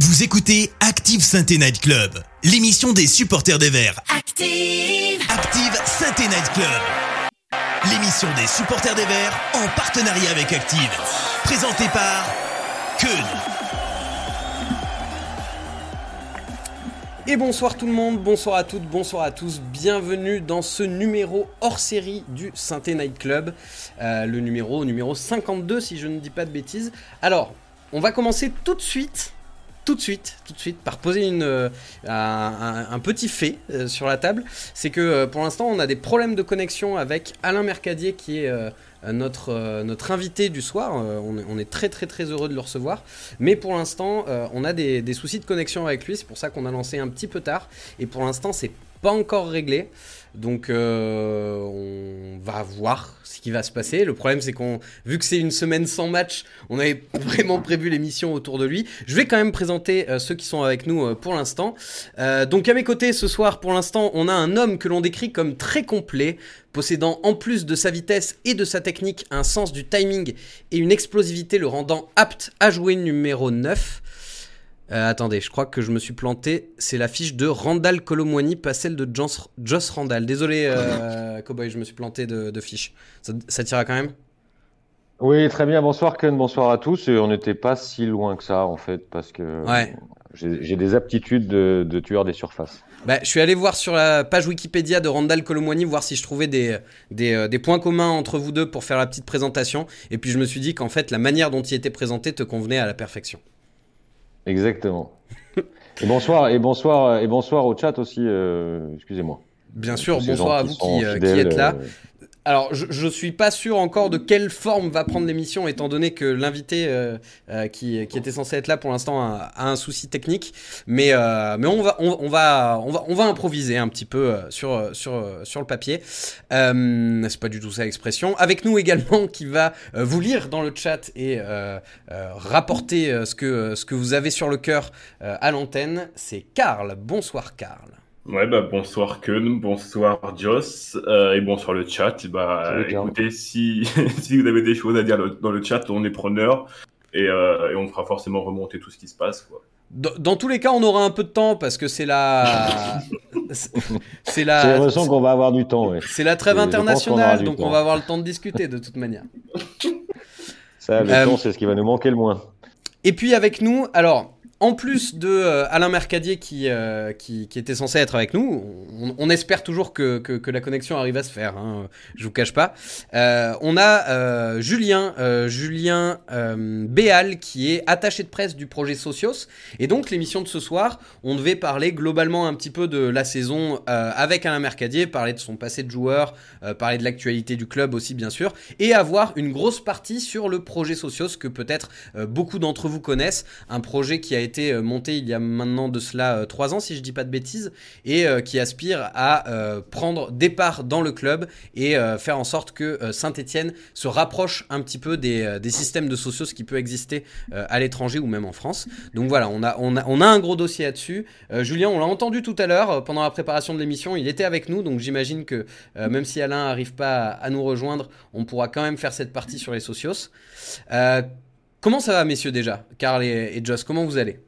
Vous écoutez Active Sainte Night Club, l'émission des supporters des Verts. Active, Active Sainte Night Club, l'émission des supporters des Verts en partenariat avec Active. Présentée par Keun. Et bonsoir tout le monde, bonsoir à toutes, bonsoir à tous, bienvenue dans ce numéro hors série du Synthé Night Club, euh, le numéro numéro 52 si je ne dis pas de bêtises. Alors, on va commencer tout de suite, tout de suite, tout de suite par poser une, euh, un, petit fait euh, sur la table. C'est que euh, pour l'instant on a des problèmes de connexion avec Alain Mercadier qui est notre, invité du soir. On, est, très très très heureux de le recevoir. Mais pour l'instant, on a des, des soucis de connexion avec lui. C'est pour ça qu'on a lancé un petit peu tard. Et pour l'instant, c'est pas encore réglé. Donc, euh, on va voir ce qui va se passer. Le problème, c'est qu'on, vu que c'est une semaine sans match, on avait vraiment prévu l'émission autour de lui. Je vais quand même présenter euh, ceux qui sont avec nous euh, pour l'instant. Donc, à mes côtés ce soir, pour l'instant, on a un homme que l'on décrit comme très complet, possédant en plus de sa vitesse et de sa technique un sens du timing et une explosivité le rendant apte à jouer numéro 9. Euh, attendez, je crois que je me suis planté. C'est la fiche de Randall Colomwani, pas celle de Joss, Joss Randall. Désolé, euh, Cowboy, je me suis planté de, de fiche. Ça, ça t'ira quand même? Oui, très bien. Bonsoir Ken, bonsoir à tous. Et on n'était pas si loin que ça en fait, parce que Ouais. j'ai des aptitudes de, de tueur des surfaces. Bah, je suis allé voir sur la page Wikipédia de Randall Colomwani, voir si je trouvais des, des, euh, des points communs entre vous deux pour faire la petite présentation. Et puis je me suis dit qu'en fait, la manière dont il était présenté te convenait à la perfection. Exactement. et bonsoir et bonsoir et bonsoir au chat aussi. euh, Excusez-moi. Bien sûr, bonsoir à vous qui, euh, qui êtes là. Alors, je, je suis pas sûr encore de quelle forme va prendre l'émission, étant donné que l'invité euh, euh, qui, qui était censé être là pour l'instant a, a un souci technique. Mais, euh, mais on, va, on, va, on, va, on va improviser un petit peu euh, sur, euh, sur, sur le papier. C'est pas du tout ça l'expression. Avec nous également, qui va vous lire dans le chat et rapporter ce, que, ce que vous avez sur le cœur à l'antenne, c'est Karl. Bonsoir, Karl. Ouais, bah, bonsoir Keun, bonsoir Joss, euh, et bonsoir le chat. Bah, Salut, écoutez, si, si vous avez des choses à dire le- dans le chat, on est preneur, et, euh, et on fera forcément remonter tout ce qui se passe. Quoi. Dans, dans tous les cas, on aura un peu de temps parce que c'est la, c'est J'ai la, l'impression qu'on va avoir du temps. Ouais. c'est la trêve internationale, donc temps. on va avoir le temps de discuter de toute manière. Ça, le Euh, temps, c'est ce qui va nous manquer le moins. Et puis avec nous, alors, en plus de euh, Alain Mercadier qui, euh, qui, qui était censé être avec nous, on, espère toujours que, que, la connexion arrive à se faire, hein, je vous cache pas. Euh, on a Julien, Julien Béal qui est attaché de presse du projet Socios. Et donc l'émission de ce soir, on devait parler globalement un petit peu de la saison avec Alain Mercadier, parler de son passé de joueur, parler de l'actualité du club aussi bien sûr, et avoir une grosse partie sur le projet Socios que peut-être beaucoup d'entre vous connaissent, un projet qui a été euh, monté il y a maintenant de cela euh, trois ans si je dis pas de bêtises, et euh, qui aspire à euh, prendre des parts dans le club et euh, faire en sorte que euh, Saint-Etienne se rapproche un petit peu des, euh, des systèmes de socios qui peut exister euh, à l'étranger ou même en France. Donc voilà, on a, on a, on a un gros dossier là-dessus. Euh, Julien, on l'a entendu tout à l'heure euh, pendant la préparation de l'émission, il était avec nous, donc j'imagine que euh, même si Alain n'arrive pas à, nous rejoindre, on pourra quand même faire cette partie sur les socios. Euh, comment ça va, messieurs, déjà Karl et, et Joss, comment vous allez?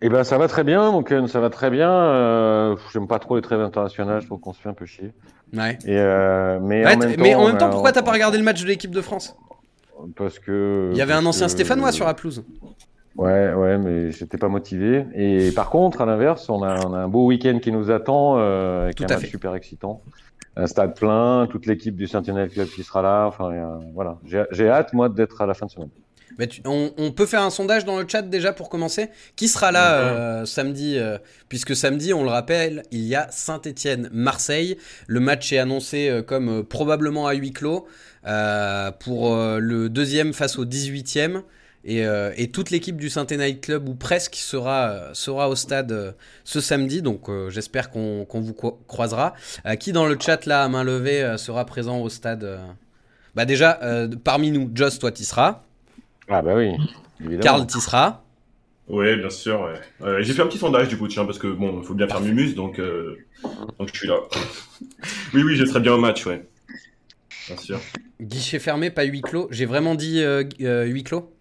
Eh ben, ça va très bien, mon Ken, ça va très bien. Euh, J'aime pas trop les trêves internationales, je trouve qu'on se fait un peu chier. Ouais. Et euh, mais, Ouais, en même mais temps, en même temps, on a- pourquoi t'as pas regardé le match de l'équipe de France? Parce que. Il y avait un ancien que- Stéphanois sur la pelouse. Ouais, ouais, mais j'étais pas motivé. Et par contre, à l'inverse, on a, on a un beau week-end qui nous attend, euh, avec Tout un match fait. super excitant. Un stade plein, toute l'équipe du Sentinel Club qui sera là. Enfin, euh, voilà. J'ai hâte, moi, d'être à la fin de semaine. Tu- on, on peut faire un sondage dans le chat déjà pour commencer. Qui sera là euh, samedi euh, Puisque samedi, on le rappelle, il y a Saint-Étienne-Marseille. Le match est annoncé euh, comme probablement à huis clos pour le deuxième face au 18e. Et, euh, et toute l'équipe du Saint Night Club, ou presque, sera, sera au stade euh, ce samedi. Donc euh, j'espère qu'on qu'on vous croisera. Euh, qui dans le chat, là, à main levée, euh, sera présent au stade euh Bah déjà, euh, parmi nous, Joss, toi, t'y seras. Ah, bah oui, évidemment. Karl, t'y seras. Ouais, bien sûr. Ouais. Euh, J'ai fait un petit sondage du coup, tiens, parce que bon, il faut bien faire Mumus, donc, euh, donc je suis là. oui, oui, je serai bien au match, ouais. Bien sûr. Guichet fermé, pas huis clos. J'ai vraiment dit euh, euh, huis clos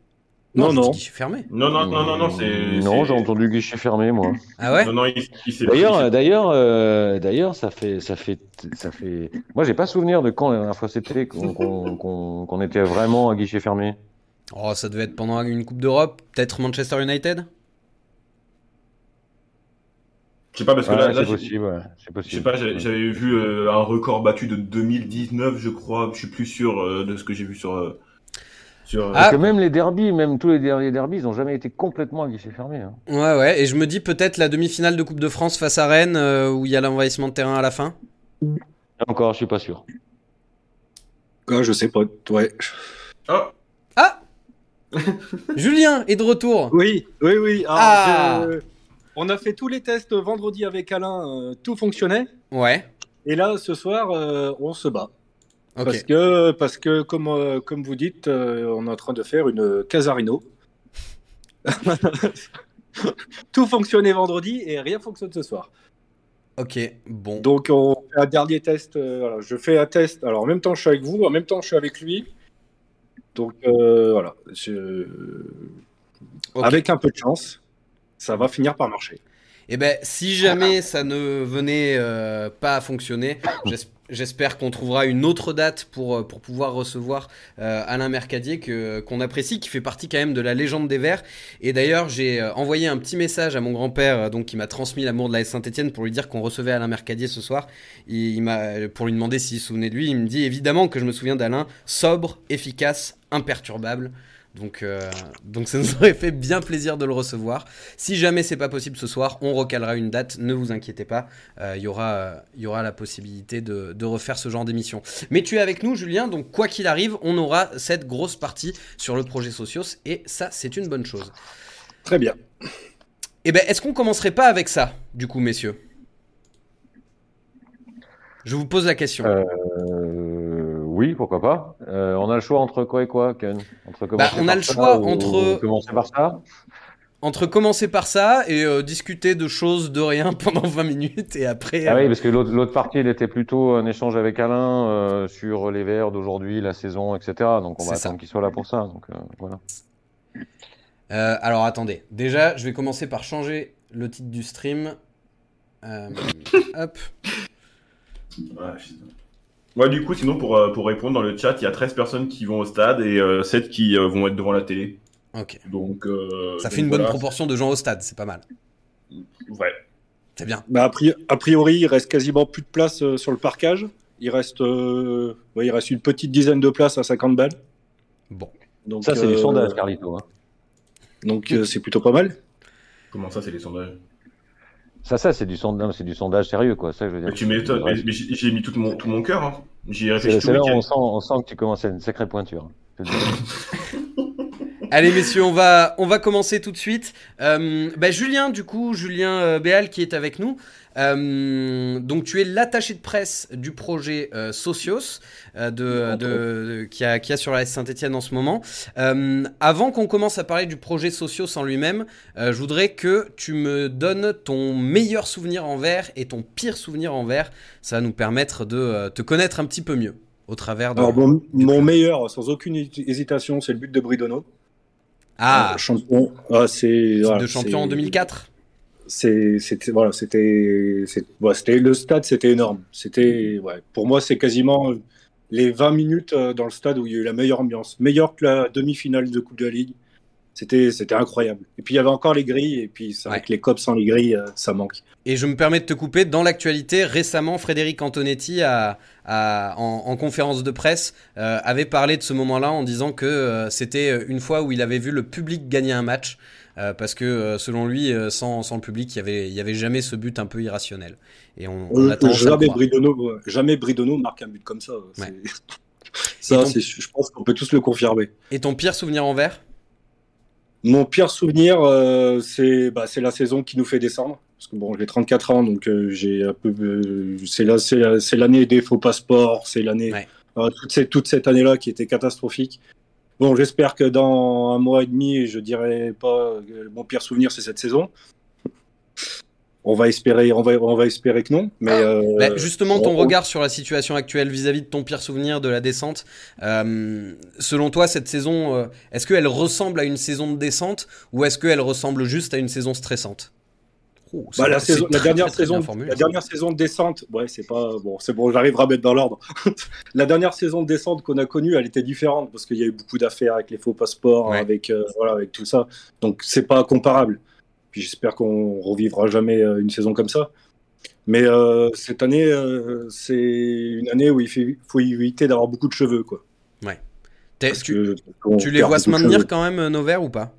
Non, Non, non. guichet fermé. Non, non, non, non, non, c'est. Non, j'ai entendu guichet fermé, moi. Ah ouais Non, non, il, il s'est D'ailleurs, euh, d'ailleurs, euh, d'ailleurs, ça fait, ça fait, ça fait. Moi, j'ai pas souvenir de quand la dernière fois c'était qu'on qu'on- qu'on- qu'on était vraiment à guichet fermé. Oh, ça devait être pendant une Coupe d'Europe, peut-être Manchester United? Je sais pas, parce que Ouais, là, là, c'est possible, ouais, c'est je possible. sais pas, j'avais j'avais vu euh, un record battu de 2019, je crois. Je suis plus sûr euh, de ce que j'ai vu sur. Sur Ah. Parce que même les derbies, même tous les derniers derbies, ils ont jamais été complètement à guichet fermé. hein. Ouais, ouais, et je me dis peut-être la demi-finale de Coupe de France face à Rennes, euh, où il y a l'envahissement de terrain à la fin. Là Encore, je suis pas sûr. Ah, je sais pas. Ouais. Ah, Ah Julien est de retour Oui, oui, oui. Alors, Ah. je- On a fait tous les tests vendredi avec Alain, euh, tout fonctionnait. Ouais, Et là, ce soir, euh, on se bat. Parce que, parce que comme, euh, comme vous dites, euh, on est en train de faire une Casarino. tout fonctionnait vendredi et rien fonctionne ce soir. Ok, bon. Donc, on fait un dernier test. euh, voilà, je fais un test. Alors, en même temps, je suis avec vous, en même temps, je suis avec lui. Donc, euh, voilà. Je- Ok. Avec un peu de chance, ça va finir par marcher. Eh ben, si jamais ça ne venait euh, pas à fonctionner, j'es- j'espère qu'on trouvera une autre date pour, euh, pour pouvoir recevoir euh, Alain Mercadier, que, qu'on apprécie, qui fait partie quand même de la légende des Verts. Et d'ailleurs, j'ai euh, envoyé un petit message à mon grand-père, donc qui m'a transmis l'amour de la Saint-Etienne, pour lui dire qu'on recevait Alain Mercadier ce soir. Il, il m'a, pour lui demander s'il se souvenait de lui, il me dit évidemment que je me souviens d'Alain, sobre, efficace, imperturbable. Donc, euh, donc ça nous aurait fait bien plaisir de le recevoir. Si jamais c'est pas possible ce soir, on recalera une date, ne vous inquiétez pas. Euh, Il y, aura, euh, y aura la possibilité de, de refaire ce genre d'émission. Mais tu es avec nous, Julien, donc quoi qu'il arrive, on aura cette grosse partie sur le projet Socios, et ça, c'est une bonne chose. Très bien. Eh ben, est-ce qu'on commencerait pas avec ça, du coup, messieurs? Je vous pose la question. Euh, oui, pourquoi pas. Euh, on a le choix entre quoi et quoi, Ken? Entre commencer Bah, on a par le ça choix ou entre- commencer par ça? Entre commencer par ça et euh, discuter de choses de rien pendant 20 minutes, et après. Ah euh, oui, parce que l'autre partie, elle était plutôt un échange avec Alain euh, sur les Verts d'aujourd'hui, la saison, etc. Donc on va attendre qu'il soit là pour ça. Donc euh, voilà. Euh, alors attendez, déjà je vais commencer par changer le titre du stream. Euh, hop. Ouais, putain. Ouais, du coup, sinon, pour, euh, pour répondre dans le chat, il y a 13 personnes qui vont au stade et euh, 7 qui euh, vont être devant la télé. Ok. Donc. euh, Ça donc fait une bonne proportion de gens au stade, c'est pas mal. Ouais. C'est bien. Bah, a, pri- a priori, il reste quasiment plus de place euh, sur le parcage. Il reste, euh, ouais, il reste une petite dizaine de places à 50 balles. Bon. Donc, Ça, c'est euh, du sondage, Carlito. hein. Donc, euh, c'est plutôt pas mal. Comment ça, c'est les sondages? Ça, ça, c'est du sondage, c'est du sondage sérieux, quoi. Ça, je veux dire. Mais tu m'étonnes. Mais, mais j'ai mis tout mon, tout mon cœur. Hein. J'y ai C'est réfléchi c'est tout là on sent, on sent que tu commences à une sacrée pointure. Dis. Allez messieurs, on va, on va commencer tout de suite. Euh, bah, Julien, du coup, Julien euh, Béal qui est avec nous. Euh, donc tu es l'attaché de presse du projet euh, Socios euh, de, de, de- qui, a, qui a sur la Saint-Etienne en ce moment. Avant qu'on commence à parler du projet Socios en lui-même, je voudrais que tu me donnes ton meilleur souvenir en vert et ton pire souvenir en vert. Ça va nous permettre de te connaître un petit peu mieux au travers de... Alors, mon, mon meilleur, sans aucune hé- hésitation, c'est le but de Bridono. ah, champion. Ah, c'est, voilà, de champion en c'est- 2004 c'est c'était voilà c'était ouais, le stade c'était énorme c'était ouais pour moi c'est quasiment euh, les 20 minutes euh, dans le stade où il y a eu la meilleure ambiance meilleure que la demi-finale de Coupe de la Ligue c'était c'était incroyable et puis il y avait encore les grilles et puis Ouais. que les cops sans les grilles euh, ça manque Et je me permets de te couper. Dans l'actualité, récemment, Frédéric Antonetti, a, a- en, en conférence de presse, euh, avait parlé de ce moment-là en disant que euh, c'était une fois où il avait vu le public gagner un match. Euh, parce que euh, selon lui, euh, sans, sans le public, il y avait, il y avait jamais ce but un peu irrationnel. Et on, on jamais. Bridono jamais Bridono marque un but comme ça Ouais. ça ton- je pense qu'on peut tous le confirmer Et ton pire souvenir en vert Mon pire souvenir, euh, c'est bah, c'est la saison qui nous fait descendre. Parce que bon, j'ai 34 ans, donc euh, j'ai un peu. euh, c'est la- c'est la- c'est l'année des faux passeports, c'est l'année. Ouais. toute, cette, toute cette année-là qui était catastrophique. Bon, j'espère que dans un mois et demi, je dirais pas. euh, mon pire souvenir, c'est cette saison. on va espérer, on va, on va espérer que non. Mais Ah. euh, Bah, justement, ton on- regard sur la situation actuelle vis-à-vis de ton pire souvenir de la descente, euh, selon toi, cette saison, est-ce qu'elle ressemble à une saison de descente ou est-ce qu'elle ressemble juste à une saison stressante? Oh, Bah, la, saison, dernière très, très saison, la dernière saison de descente, ouais, c'est pas bon, c'est bon, j'arriverai à mettre dans l'ordre. la dernière saison de descente qu'on a connue, elle était différente parce qu'il y a eu beaucoup d'affaires avec les faux passeports, Ouais. avec euh, voilà, avec tout ça. Donc c'est pas comparable. Puis j'espère qu'on revivra jamais euh, une saison comme ça. Mais euh, cette année, euh, c'est une année où il fait- faut éviter d'avoir beaucoup de cheveux, quoi. Parce tu, que tu les vois se maintenir quand même, nos verts ou pas?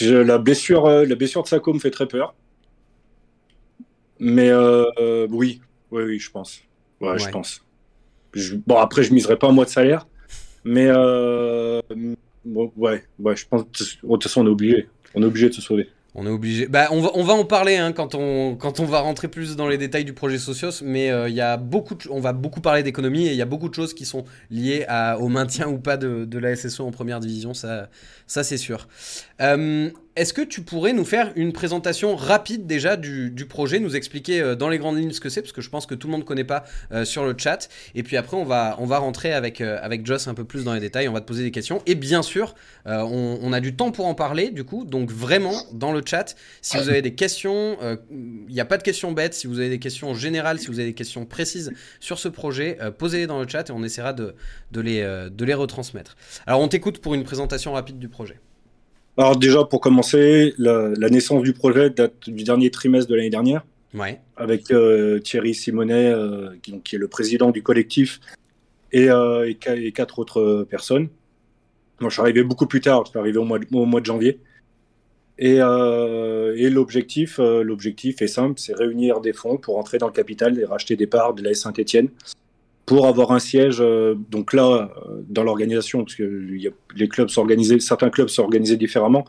La blessure, euh, la blessure de Sako me fait très peur. Mais euh, euh, oui, oui, oui, je pense. Ouais, je pense. Je- bon, après, je miserai pas un mois de salaire, mais euh, bon, ouais, ouais, je pense. De toute façon, on est obligé. On est obligé de se sauver. On est obligé. Bah, on va, on va en parler hein, quand, on, quand on va rentrer plus dans les détails du projet Socios, mais euh, y a beaucoup de- on va beaucoup parler d'économie et il y a beaucoup de choses qui sont liées à- au maintien ou pas de, de la SSO en première division, ça, ça c'est sûr. Euh, Est-ce que tu pourrais nous faire une présentation rapide déjà du, projet, nous expliquer euh, dans les grandes lignes ce que c'est, parce que je pense que tout le monde ne connaît pas euh, sur le chat, et puis après on va, on va rentrer avec, avec Joss un peu plus dans les détails, on va te poser des questions, et bien sûr, on, on a du temps pour en parler, du coup, donc vraiment, dans le chat, si vous avez des questions, il n'y a pas de questions bêtes, si vous avez des questions générales, si vous avez des questions précises sur ce projet, posez-les dans le chat et on essaiera de, de, les, de les retransmettre. Alors on t'écoute pour une présentation rapide du projet. Alors déjà, pour commencer, la, la naissance du projet date du dernier trimestre de l'année dernière. Ouais, avec euh, Thierry Simonet, euh, qui, donc, qui est le président du collectif, et, euh, et, qua- et quatre autres personnes. Moi, je suis arrivé beaucoup plus tard, je suis arrivé au mois de, au mois de janvier. Et, et l'objectif, l'objectif est simple, c'est réunir des fonds pour entrer dans le capital et racheter des parts de la Saint-Etienne pour avoir un siège. euh, donc là, euh, dans l'organisation, parce que y a, les clubs s'organisaient, certains clubs s'organisaient différemment.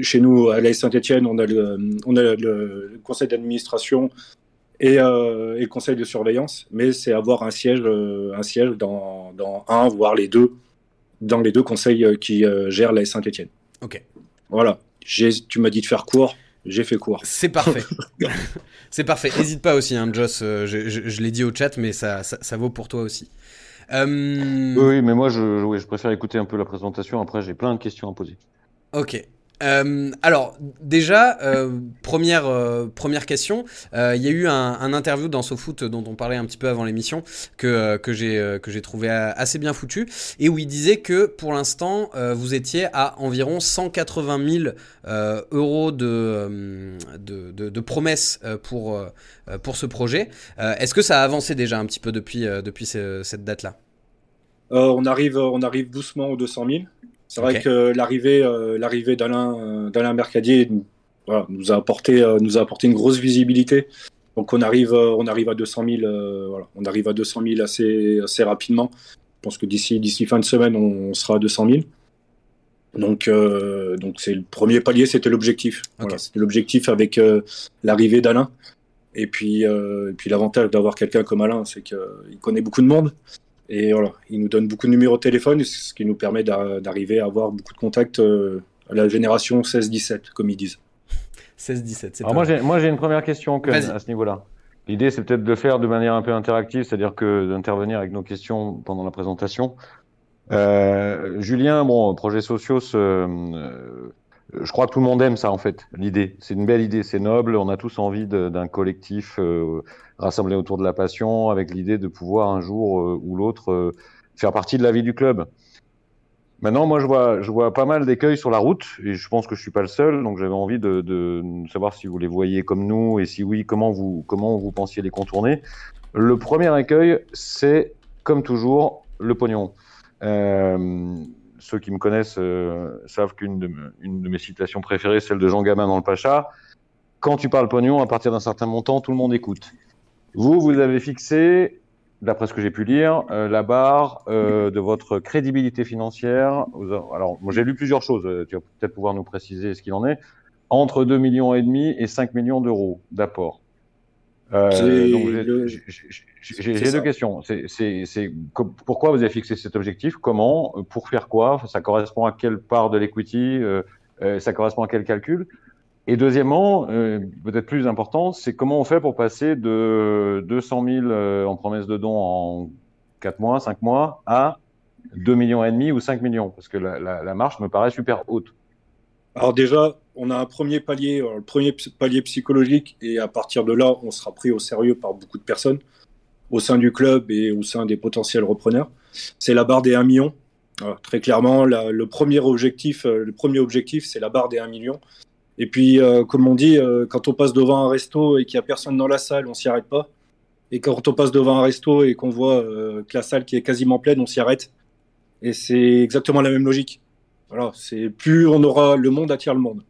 Chez nous, à la Saint-Etienne, on a le, on a le, le conseil d'administration et, euh, et le conseil de surveillance, mais c'est avoir un siège, euh, un siège dans, dans un, voire les deux, dans les deux conseils euh, qui euh, gèrent la Saint-Etienne. ok. Voilà. Tu m'as dit de faire court, j'ai fait court. C'est parfait. c'est parfait. N'hésite pas aussi, hein, Joss. euh, je je- je l'ai dit au chat, mais ça, ça, ça vaut pour toi aussi. Euh, Oui, oui, mais moi, je, oui, je préfère écouter un peu la présentation. Après, j'ai plein de questions à poser. Ok. Euh, alors déjà, euh, première, euh, première question, il y a eu un, interview dans SoFoot dont on parlait un petit peu avant l'émission que, que j'ai trouvé assez bien foutu et où il disait que pour l'instant vous étiez à environ 180 000 euh, euros de, de, de, promesses pour, pour ce projet. Est-ce que ça a avancé déjà un petit peu depuis, depuis ce- cette date-là? On, arrive, on arrive doucement aux 200 000. C'est vrai que l'arrivée, euh, l'arrivée d'Alain, euh, d'Alain Mercadier nous- voilà, nous, a apporté, euh, nous a apporté une grosse visibilité. Donc on arrive, on arrive à 200 000, euh, voilà, on arrive à 200 000 assez, assez rapidement. Je pense que d'ici, d'ici fin de semaine, on, sera à 200 000. Donc, euh, donc c'est le premier palier, c'était l'objectif. Voilà, c'était l'objectif avec euh, l'arrivée d'Alain. Et puis, euh, et puis l'avantage d'avoir quelqu'un comme Alain, c'est qu'il connaît beaucoup de monde. Et voilà, il nous donne beaucoup de numéros de téléphone, ce qui nous permet d'a- d'arriver à avoir beaucoup de contacts euh, à la génération 16-17, comme ils disent. 16-17, c'est Alors pas moi j'ai, moi j'ai une première question à ce niveau-là. L'idée c'est peut-être de le faire de manière un peu interactive, c'est-à-dire que d'intervenir avec nos questions pendant la présentation. Euh, Julien, bon, projet socios, euh, euh, je crois que tout le monde aime ça en fait. L'idée, c'est une belle idée, c'est noble. On a tous envie d'un collectif euh, rassemblé autour de la passion, avec l'idée de pouvoir un jour euh, ou l'autre euh, faire partie de la vie du club. Maintenant, moi, je vois, je vois pas mal d'écueils sur la route, et je pense que je suis pas le seul. Donc, j'avais envie de, de savoir si vous les voyez comme nous, et si oui, comment vous, comment vous pensiez les contourner. Le premier écueil, c'est comme toujours le pognon. Ceux qui me connaissent euh, savent qu'une de, de mes citations préférées, celle de Jean Gabin dans le Pacha. Quand tu parles pognon, à partir d'un certain montant, tout le monde écoute. Vous, vous avez fixé, d'après ce que j'ai pu lire, euh, la barre euh, de votre crédibilité financière. Alors, moi, j'ai lu plusieurs choses. Tu vas peut-être pouvoir nous préciser ce qu'il en est. Entre 2 millions et demi et 5 millions d'euros d'apport. Euh, j'ai- deux questions. C'est, pourquoi vous avez fixé cet objectif? Comment? Pour faire quoi? Ça correspond à quelle part de l'equity? Euh, euh, Ça correspond à quel calcul? Et deuxièmement, euh, peut-être plus important, c'est comment on fait pour passer de 200 000 euh, en promesse de dons en 4 mois, 5 mois, à 2 millions et demi ou 5 millions, parce que la, la, la marche me paraît super haute. Alors déjà, on a un premier palier, euh, le premier palier psychologique, et à partir de là, on sera pris au sérieux par beaucoup de personnes au sein du club et au sein des potentiels repreneurs. C'est la barre des 1 million. Très clairement, la, le premier objectif, le premier objectif, c'est la barre des 1 million. Et puis, euh, comme on dit, euh, quand on passe devant un resto et qu'il n'y a personne dans la salle, on s'y arrête pas. Et quand on passe devant un resto et qu'on voit euh, que la salle qui est quasiment pleine, on s'y arrête. Et c'est exactement la même logique. Voilà, c'est plus on aura le monde attire le monde.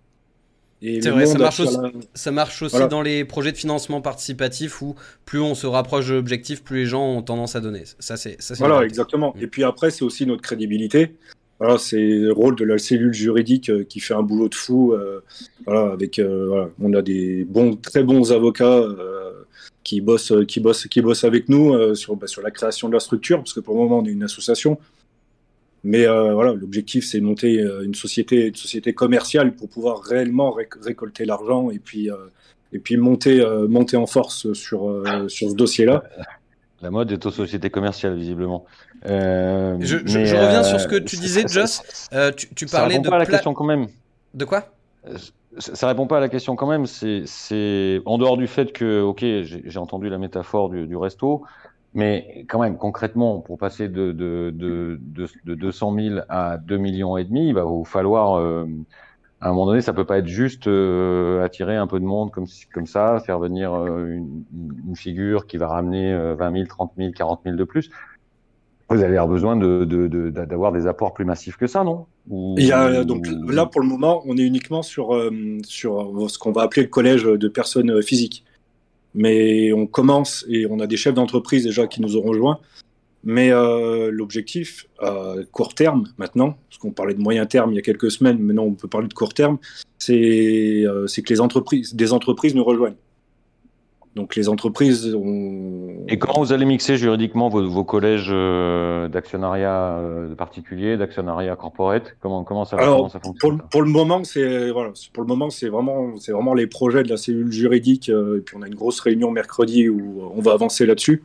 C'est vrai, ça marche, aussi, la... ça marche aussi voilà. dans les projets de financement participatif où plus on se rapproche de l'objectif, plus les gens ont tendance à donner. Ça, c'est Voilà, exactement. Et puis après, c'est aussi notre crédibilité. Voilà, c'est le rôle de la cellule juridique euh, qui fait un boulot de fou. Euh, voilà, avec, euh, voilà, on a des bons, très bons avocats qui bossent, qui bossent, qui bossent avec nous sur, bah, sur la création de la structure, parce que pour le moment on est une association. Mais voilà, l'objectif c'est de monter une société, une société commerciale pour pouvoir réellement réc récolter l'argent et puis et puis monter, monter en force sur sur ce dossier-là. La mode est aux sociétés commerciales visiblement. Euh, je, je, mais, je, reviens euh, sur ce que tu disais, Joss. Euh, tu, tu, parlais de. pas à la question quand même. De quoi? Ça, ça répond pas à la question quand même. C'est en dehors du fait que, ok, j'ai entendu la métaphore du, du, resto, mais quand même concrètement, pour passer de, de, de, de, de 200 000 à 2 millions et demi, il va vous falloir euh, à un moment donné, ça peut pas être juste euh, attirer un peu de monde comme, comme ça, faire venir euh, une, une, figure qui va ramener 20 000, 30 000, 40 000 de plus vous allez avoir besoin d'avoir de, de, de, des apports plus massifs que ça, non? Ou... Il y a, donc là, pour le moment, on est uniquement sur, euh, sur ce qu'on va appeler le collège de personnes physiques. Mais on commence et on a des chefs d'entreprise déjà qui nous ont rejoints. Mais euh, l'objectif, à court terme maintenant, parce qu'on parlait de moyen terme il y a quelques semaines, maintenant on peut parler de court terme, c'est euh, que les entreprises, des entreprises nous rejoignent. Donc les entreprises ont... Et comment vous allez mixer juridiquement vos, vos collèges euh, d'actionnariat euh, particulier, d'actionnariat corporate comment, comment, ça, Alors, comment ça fonctionne pour, pour, le moment, c'est voilà, pour le moment c'est vraiment c'est vraiment les projets de la cellule juridique. Euh, et puis on a une grosse réunion mercredi où on va avancer là-dessus.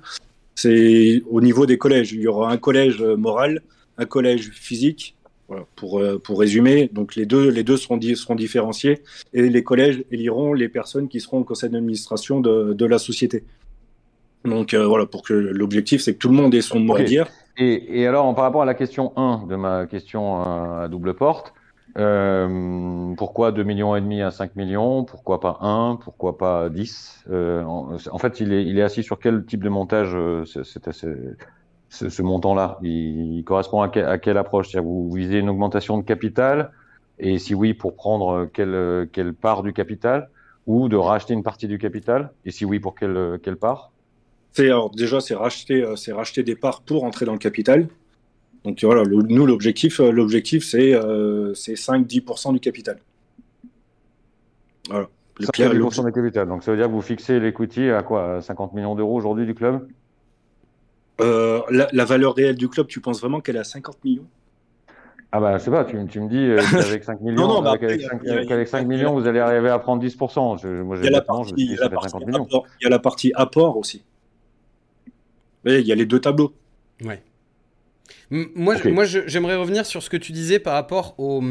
C'est au niveau des collèges. Il y aura un collège moral, un collège physique voilà, pour, euh, pour résumer, donc les deux, les deux seront, di seront différenciés et les collèges éliront les personnes qui seront au conseil d'administration de, de, la société. Donc euh, voilà, pour que l'objectif, c'est que tout le monde ait son mot à dire. Et, et, alors, par rapport à la question 1 de ma question à double porte, euh, pourquoi 2 millions et demi à 5 millions Pourquoi pas 1 Pourquoi pas 10 euh, en, en, fait, il est, il est assis sur quel type de montage euh, C'est assez ce, ce montant-là il, il, correspond à, que, à quelle approche? Vous visez une augmentation de capital et si oui, pour prendre quelle, quelle part du capital ou de racheter une partie du capital et si oui, pour quelle, quelle part? C'est déjà c'est racheter c'est racheter des parts pour entrer dans le capital. Donc voilà, le, nous l'objectif l'objectif c'est euh, c'est 5-10% du capital. Voilà. Le 5 du capital. Donc ça veut dire que vous fixez l'equity à quoi? 50 millions d'euros aujourd'hui du club? Euh, la, la, valeur réelle du club, tu penses vraiment qu'elle est à 50 millions? Ah bah je sais pas, tu, tu me dis euh, qu'avec 5 millions, non, non, bah avec, après, avec, 5, 5 millions, vous allez arriver à prendre 10%. Je, moi, il y a la partie, il y a la partie, apport, il y a la partie apport aussi. Mais il y a les deux tableaux. Ouais. Moi, okay. moi j'aimerais revenir sur ce que tu disais par rapport au,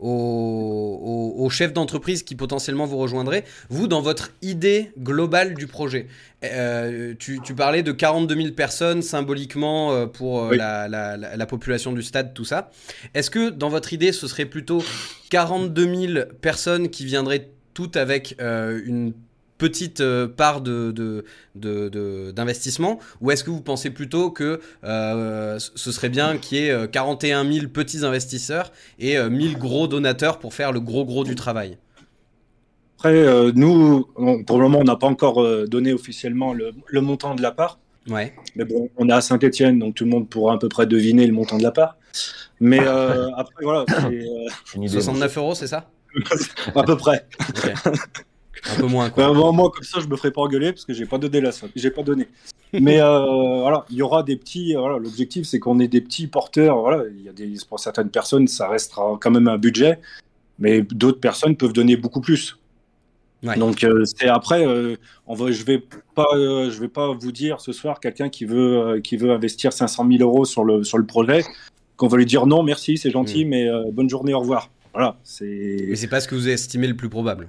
au, au, au chef d'entreprise qui potentiellement vous rejoindrait. Vous, dans votre idée globale du projet, euh, tu, tu, parlais de 42 000 personnes symboliquement euh, pour euh, oui. la, la, la, la, population du stade, tout ça. Est-ce que dans votre idée, ce serait plutôt 42 000 personnes qui viendraient toutes avec euh, une petite euh, part de, de, de, d'investissement ou est-ce que vous pensez plutôt que euh, ce serait bien qu'il y ait 41 000 petits investisseurs et euh, 1000 gros donateurs pour faire le gros gros du travail? Après, euh, nous, on, pour le moment, on n'a pas encore euh, donné officiellement le, le, montant de la part. Ouais. Mais bon, on est à Saint-Etienne, donc tout le monde pourra à peu près deviner le montant de la part. Mais euh, après, voilà. 69 euros, c'est ça? À peu près. Okay. Un peu moins. Quoi. Ben, moi, comme ça, je me ferai pas engueuler parce que j'ai pas donné la somme. J'ai pas donné. Mais euh, voilà, il y aura des petits. Voilà, l'objectif, c'est qu'on ait des petits porteurs. Voilà, il y a des pour certaines personnes, ça restera quand même un budget, mais d'autres personnes peuvent donner beaucoup plus. Donc euh, c'est après, euh, on va, je vais pas, euh, je vais pas vous dire ce soir quelqu'un qui veut, qui veut investir 500 000 euros sur le sur le projet, qu'on va lui dire non merci, c'est gentil, mm. mais bonne journée, au revoir. Voilà, c'est. Mais c'est pas ce que vous estimez le plus probable.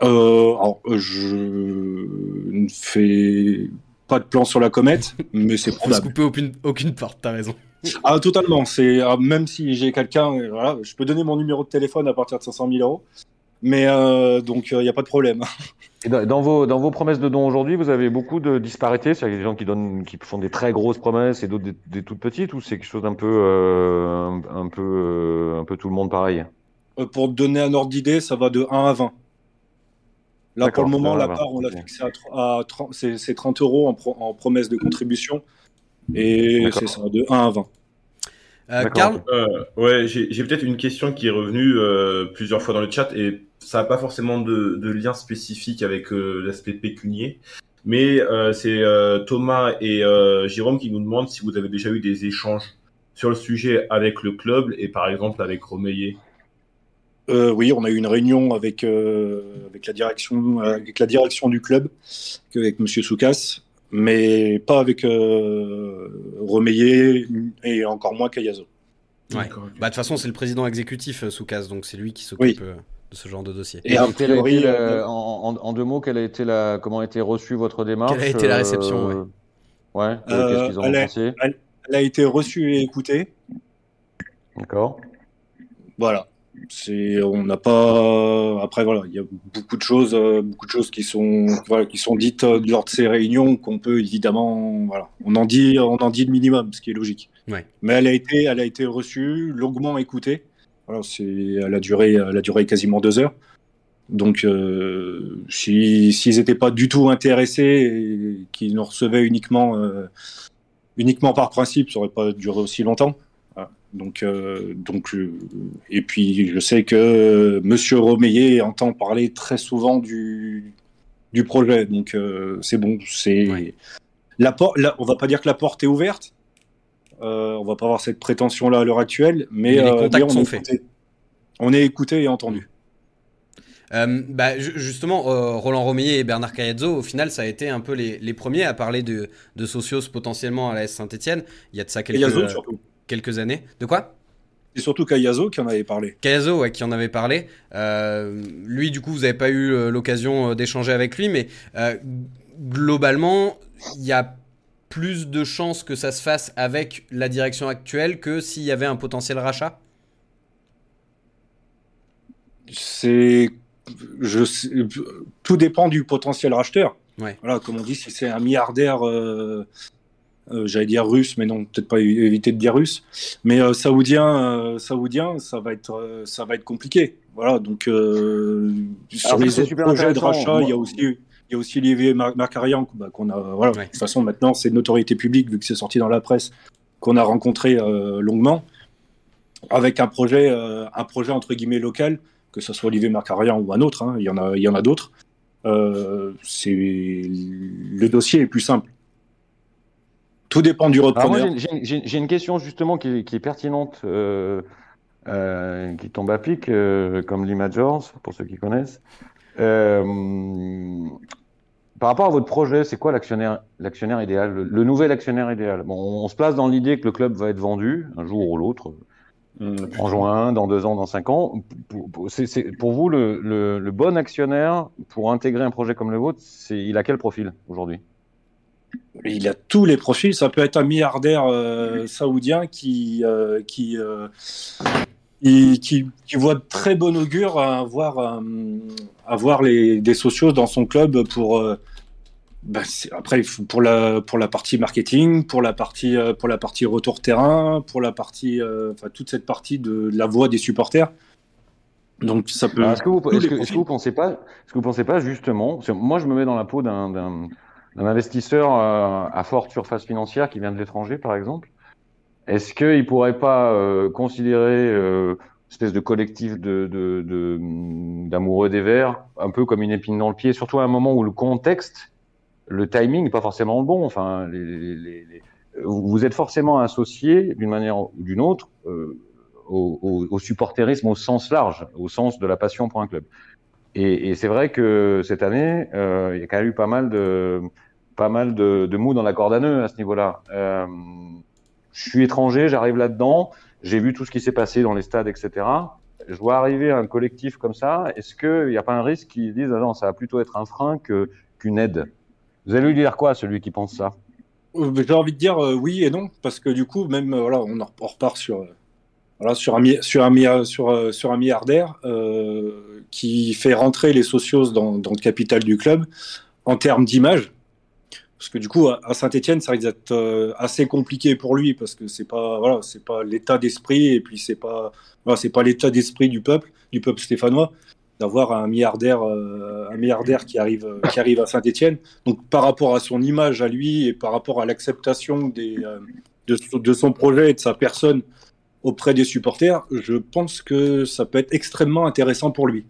Alors, je ne fais pas de plan sur la comète, mais c'est probable. couper aucune, aucune porte, t'as raison. Ah, totalement. C'est ah, même si j'ai quelqu'un, voilà, je peux donner mon numéro de téléphone à partir de 500 000 euros. Mais euh, donc, il euh, n'y a pas de problème. Et dans, vos, dans vos promesses de dons aujourd'hui, vous avez beaucoup de disparités? C'est-à-dire des gens qui, donnent, qui font des très grosses promesses et d'autres des, toutes petites Ou c'est quelque chose d'un peu, euh, un, peu, un peu tout le monde pareil? Pour donner un ordre d'idée, ça va de 1 à 20. Là, pour le moment, la part, on l'a fixé à, 30, c'est 30 euros en, en, promesse de contribution. Et c'est ça, de 1 à 20. Carl Ouais, j'ai peut-être une question qui est revenue plusieurs fois dans le chat et ça n'a pas forcément de, lien spécifique avec euh, l'aspect pécunier, mais euh, c'est euh, Thomas et Jérôme qui nous demandent si vous avez déjà eu des échanges sur le sujet avec le club et par exemple avec Romeillet. oui, on a eu une réunion avec, avec, la, direction, avec la direction du club, avec Monsieur Soukas, mais pas avec Romeillet et encore moins Kayazo. Ouais. Bah, de toute façon, c'est le président exécutif, Soukas, donc c'est lui qui s'occupe de ce genre de dossier. Et, en, euh, en, deux mots, quelle a été la, comment a été reçue votre démarche Quelle a été la réception euh, Ouais. Qu'est-ce qu'ils ont elle pensé a, elle, a été reçue et écoutée. D'accord. Voilà. C'est, on n'a pas. Après voilà, il y a beaucoup de choses, euh, beaucoup de choses qui sont, voilà, qui sont dites lors de ces réunions qu'on peut évidemment, voilà, on en dit, on en dit le minimum, ce qui est logique. Ouais. Mais elle a été, elle a été reçue, longuement écoutée. C'est, elle, a duré, elle a duré quasiment deux heures. Donc, euh, s'ils n'étaient pas du tout intéressés et qu'ils nous recevaient uniquement, euh, uniquement par principe, ça n'aurait pas duré aussi longtemps. Donc, euh, donc, et puis, je sais que Monsieur Romeillet entend parler très souvent du, du projet. Donc, c'est bon. C'est la, la, on va pas dire que la porte est ouverte, euh, on va pas avoir cette prétention-là à l'heure actuelle, mais, les euh, contacts sont faits. On est écouté et entendu. Euh, bah, justement, Roland Romeillet et Bernard Cayazzo, au final, ça a été un peu les, premiers à parler de, Socios potentiellement à la S Saint-Etienne. Il y a de ça quelques, quelques années. De quoi? C'est surtout Cayazo qui en avait parlé. Cayazo, ouais, qui en avait parlé. lui, du coup, vous n'avez pas eu l'occasion d'échanger avec lui, mais globalement, il y a plus de chances que ça se fasse avec la direction actuelle que s'il y avait un potentiel rachat? C'est. Je... Tout dépend du potentiel racheteur. Ouais. Voilà, comme on dit, si c'est un milliardaire, euh, euh, j'allais dire russe, mais non, peut-être pas éviter de dire russe, mais euh, saoudien, saoudien, ça va être, ça va être compliqué. Voilà, donc sur les autres projets de rachat, il y a aussi il y a aussi Olivier Macarian, bah, qu'on a. Voilà, De toute façon, maintenant, c'est une notoriété publique, vu que c'est sorti dans la presse, qu'on a rencontré euh, longuement, avec un projet, euh, un projet entre guillemets local, que ce soit Olivier Macarian ou un autre, hein, il y en a, il y en a d'autres. Euh, c'est le dossier est plus simple. Tout dépend du repreneur. J'ai une question justement qui, est pertinente, qui tombe à pic, comme l'Imagers, pour ceux qui connaissent. Euh, par rapport à votre projet, c'est quoi l'actionnaire, l'actionnaire idéal, le, nouvel actionnaire idéal? Bon, on, se place dans l'idée que le club va être vendu un jour ou l'autre, mmh, en juin, dans deux ans, dans cinq ans. Pour, c'est, pour vous, le, le, bon actionnaire pour intégrer un projet comme le vôtre, c'est, il a quel profil aujourd'hui? Il a tous les profils. Ça peut être un milliardaire euh, saoudien qui, euh, qui, qui, qui, voit de très bon augure à avoir, avoir les, des socios dans son club pour. Euh, bah, après, pour la, pour la partie marketing, pour la partie, euh, pour la partie retour terrain, pour la partie, euh, enfin, toute cette partie de, la voix des supporters. Donc ça peut. Est-ce que vous, est-ce que, vous pensez pas, est-ce que vous pensez pas justement, moi je me mets dans la peau d'un, d'un, investisseur à forte surface financière qui vient de l'étranger par exemple. Est-ce qu'il pourrait pas euh, considérer euh, espèce de collectif de, d'amoureux des Verts, un peu comme une épine dans le pied, surtout à un moment où le contexte, le timing n'est pas forcément le bon. Enfin, vous êtes forcément associé d'une manière ou d'une autre euh, au, au, supporterisme au sens large, au sens de la passion pour un club. Et, c'est vrai que cette année, euh, il y a quand même eu pas mal de, pas mal de, mou dans la corde à nœud à ce niveau-là. Euh, je suis étranger, j'arrive là-dedans, j'ai vu tout ce qui s'est passé dans les stades, etc. Je vois arriver un collectif comme ça. Est-ce qu'il n'y a pas un risque qu'ils disent ah non, ça va plutôt être un frein que qu'une aide? Vous allez lui dire quoi, celui qui pense ça? Euh, J'ai envie de dire oui et non, parce que du coup, même voilà, on, repart sur voilà, sur un, sur un, sur, euh, un milliardaire euh, qui fait rentrer les socios dans, dans, le capital du club en termes d'image. Parce que du coup, à Saint-Etienne, ça risque d'être euh, assez compliqué pour lui parce que c'est pas pas l'état d'esprit et puis c'est pas pas l'état d'esprit du peuple, du peuple stéphanois d'avoir un milliardaire milliardaire qui arrive qui arrive à Saint-Etienne. Donc par rapport à son image à lui et par rapport à l'acceptation de, son projet et de sa personne auprès des supporters, je pense que ça peut être extrêmement intéressant pour lui.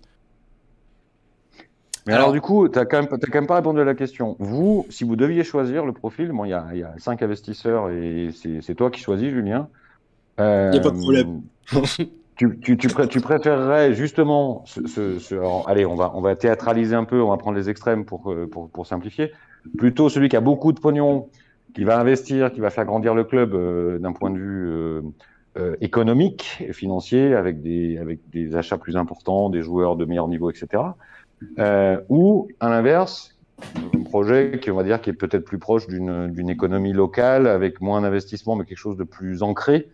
Mais alors, du coup, tu n'as quand, quand, même pas répondu à la question. Vous, si vous deviez choisir le profil, bon, il y a, y a, cinq investisseurs et c'est toi qui choisis, Julien. Il euh, n'y a pas de problème. tu, tu, tu, tu, préférerais justement, ce, ce, allez, on va, on va théâtraliser un peu, on va prendre les extrêmes pour, euh, pour, pour, simplifier, plutôt celui qui a beaucoup de pognon, qui va investir, qui va faire grandir le club euh, d'un point de vue euh, euh, économique et financier avec des, avec des achats plus importants, des joueurs de meilleur niveau, etc. Euh, ou à l'inverse, un projet qui on va dire qui est peut-être plus proche d'une économie locale avec moins d'investissement mais quelque chose de plus ancré.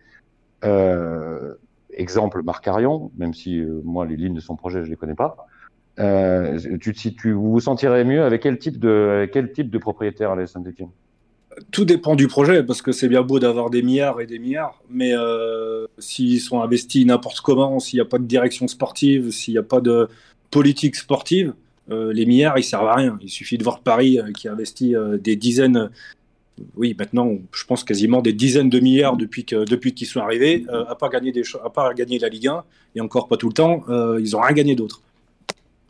Euh, exemple Marc Arion, même si euh, moi les lignes de son projet je les connais pas. Euh, tu, si tu vous vous sentirez mieux avec quel type de quel type de propriétaire à Saint-Etienne? Tout dépend du projet, parce que c'est bien beau d'avoir des milliards et des milliards, mais s'ils sont investis n'importe comment, s'il n'y a pas de direction sportive, s'il n'y a pas de politique sportive, euh, les milliards, ils servent à rien. Il suffit de voir Paris euh, qui investit des dizaines, oui, maintenant, je pense quasiment des dizaines de milliards depuis qu'ils sont arrivés, à part gagner des, à gagner la Ligue 1 et encore pas tout le temps, ils n'ont rien gagné d'autre.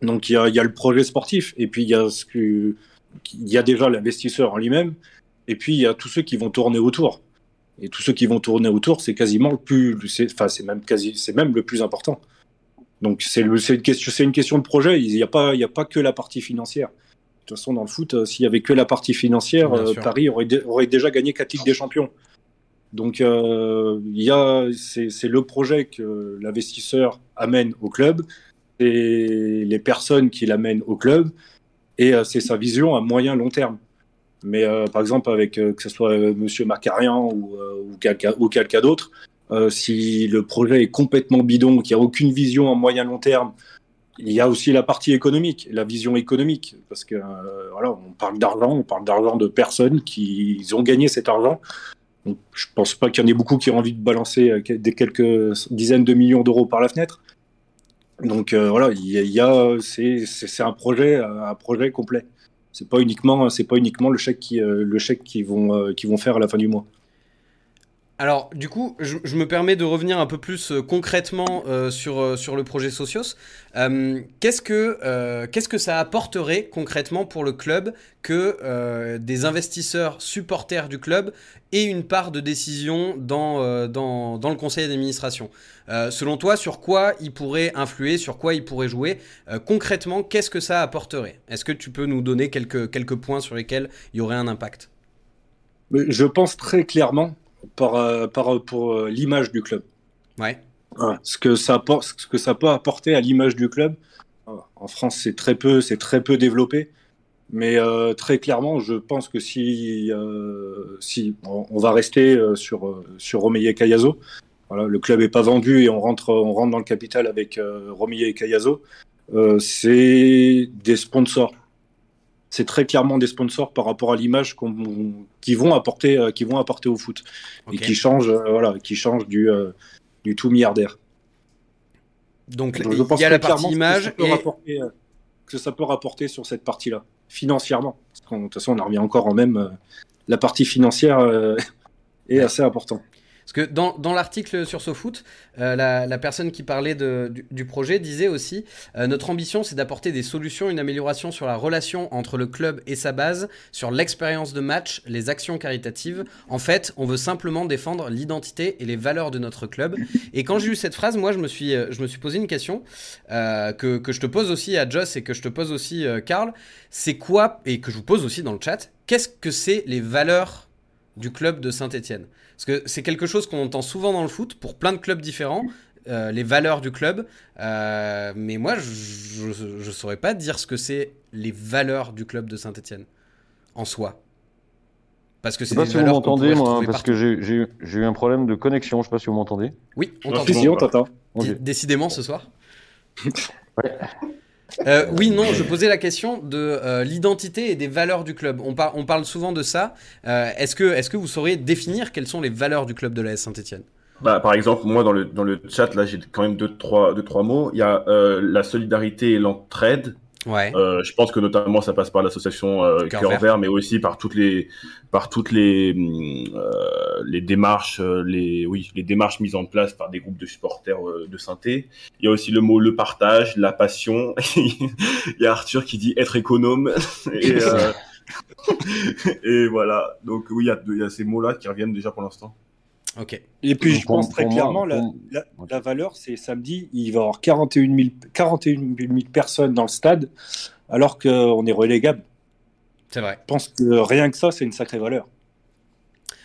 Donc il y, a, le projet sportif et puis il y a déjà l'investisseur en lui-même et puis, il y a tous ceux qui vont tourner autour. Et tous ceux qui vont tourner autour, c'est quasiment le plus, enfin, c'est même c'est même le plus important. Donc, c'est une question, c'est une question de projet. Il n'y a pas, il y a pas que la partie financière. De toute façon, dans le foot, euh, s'il y avait que la partie financière, euh, Paris aurait, aurait, déjà gagné quatre Ligues des Champions. Donc, euh, c'est le projet que l'investisseur amène au club, et les personnes qui l'amènent au club, et c'est sa vision à moyen long terme. Mais euh, par exemple, avec euh, que ce soit euh, Monsieur Macarian ou, ou quelqu'un d'autre, si le projet est complètement bidon, qu'il n'y a aucune vision à moyen long terme, il y a aussi la partie économique, la vision économique, parce que voilà, on parle d'argent, on parle d'argent de personnes qui ont gagné cet argent. Donc, je pense pas qu'il y en ait beaucoup qui ont envie de balancer des quelques dizaines de millions d'euros par la fenêtre. Donc voilà, il y a, c'est un projet, complet c'est pas uniquement c'est pas uniquement le chèque qui euh, le chèque qui vont euh, qui vont faire à la fin du mois. Alors, du coup, je, me permets de revenir un peu plus euh, concrètement sur, sur le projet Socios. qu'est-ce, que, ça apporterait concrètement pour le club que des investisseurs supporters du club aient une part de décision dans, le conseil d'administration? Euh, selon toi, sur quoi il pourrait influer, sur quoi il pourrait jouer? Euh, Concrètement, qu'est-ce que ça apporterait? Est-ce que tu peux nous donner quelques, quelques points sur lesquels il y aurait un impact? Je pense très clairement par, euh, par, pour l'image du club. Ouais. ce, que ça apporte, ce que ça peut apporter à l'image du club. En France, c'est très peu, c'est très peu développé. Mais très clairement, je pense que si, si on, va rester sur, sur Romeye Kayazo, voilà, le club est pas vendu et on rentre, on rentre dans le capital avec euh, et Cayazo. Euh, c'est des sponsors. C'est très clairement des sponsors par rapport à l'image qui vont apporter, euh, qui vont apporter au foot et qui changent, euh, voilà, qui changent du, du tout milliardaire. Donc, il y a la partie image que ça, et... que ça peut rapporter sur cette partie-là financièrement. de toute façon, on en revient encore en même. la partie financière est assez importante. Que dans, dans l'article sur SoFoot, euh, la, personne qui parlait du, projet disait aussi euh, Notre ambition, c'est d'apporter des solutions, une amélioration sur la relation entre le club et sa base, sur l'expérience de match, les actions caritatives. En fait, on veut simplement défendre l'identité et les valeurs de notre club. Et quand j'ai lu cette phrase, moi, je me suis, je me suis posé une question euh, que, que, je te pose aussi à Joss et que je te pose aussi, euh, Karl. C'est quoi, et que je vous pose aussi dans le chat, qu'est-ce que c'est les valeurs du club de Saint-Etienne Parce que c'est quelque chose qu'on entend souvent dans le foot pour plein de clubs différents. Euh, les valeurs du club, euh, mais moi je ne saurais pas dire ce que c'est les valeurs du club de Saint-Etienne en soi. Parce que c'est des si valeurs vous m'entendez, moi, parce partout. que j'ai eu, eu un problème de connexion. Je sais pas si vous m'entendez. Oui, on t'entend. Si, on t'entend. Décidément ce soir. ouais. Euh, oui, non, je posais la question de euh, l'identité et des valeurs du club. On, par on, parle souvent de ça. Euh, Est-ce que, vous sauriez définir quelles sont les valeurs du club de la Saint-Etienne? Bah, par exemple, moi dans le, dans le chat, là j'ai quand même deux trois, deux, trois mots. Il y a la solidarité et l'entraide. Ouais. Euh, je pense que notamment ça passe par l'association euh, Cœur Vert. Vert, mais aussi par toutes les par toutes les euh, les démarches euh, les oui les démarches mises en place par des groupes de supporters euh, de synthé. Il y a aussi le mot le partage, la passion. Il y a Arthur qui dit être économe et euh, et voilà. Donc oui, il y a, il y a ces mots là qui reviennent déjà pour l'instant. Ok. Et puis je pense très clairement, la, la, la, valeur, c'est samedi, il va y avoir 41 000, 41 000 personnes dans le stade, alors qu'on est relégable. C'est vrai. Je pense que rien que ça, c'est une sacrée valeur.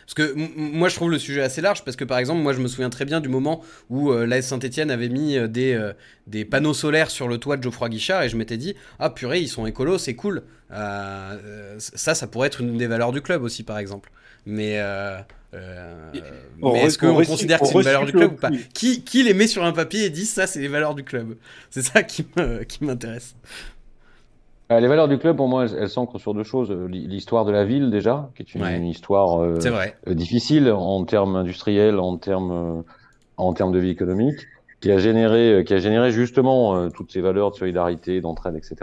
Parce que moi, je trouve le sujet assez large, parce que par exemple, moi, je me souviens très bien du moment où euh, l'AS Saint-Etienne avait mis euh, des, euh, des panneaux solaires sur le toit de Geoffroy Guichard, et je m'étais dit, ah purée, ils sont écolos, c'est cool. Euh, ça, ça pourrait être une des valeurs du club aussi, par exemple. Mais, euh, euh, mais est-ce qu'on considère que c'est une valeur du club ou pas qui, qui les met sur un papier et dit ça, c'est les valeurs du club C'est ça qui m'intéresse. Les valeurs du club, pour moi, elles, elles s'ancrent sur deux choses. L'histoire de la ville, déjà, qui est une, ouais. une histoire euh, difficile en termes industriels, en termes, en termes de vie économique, qui a généré, qui a généré justement toutes ces valeurs de solidarité, d'entraide, etc.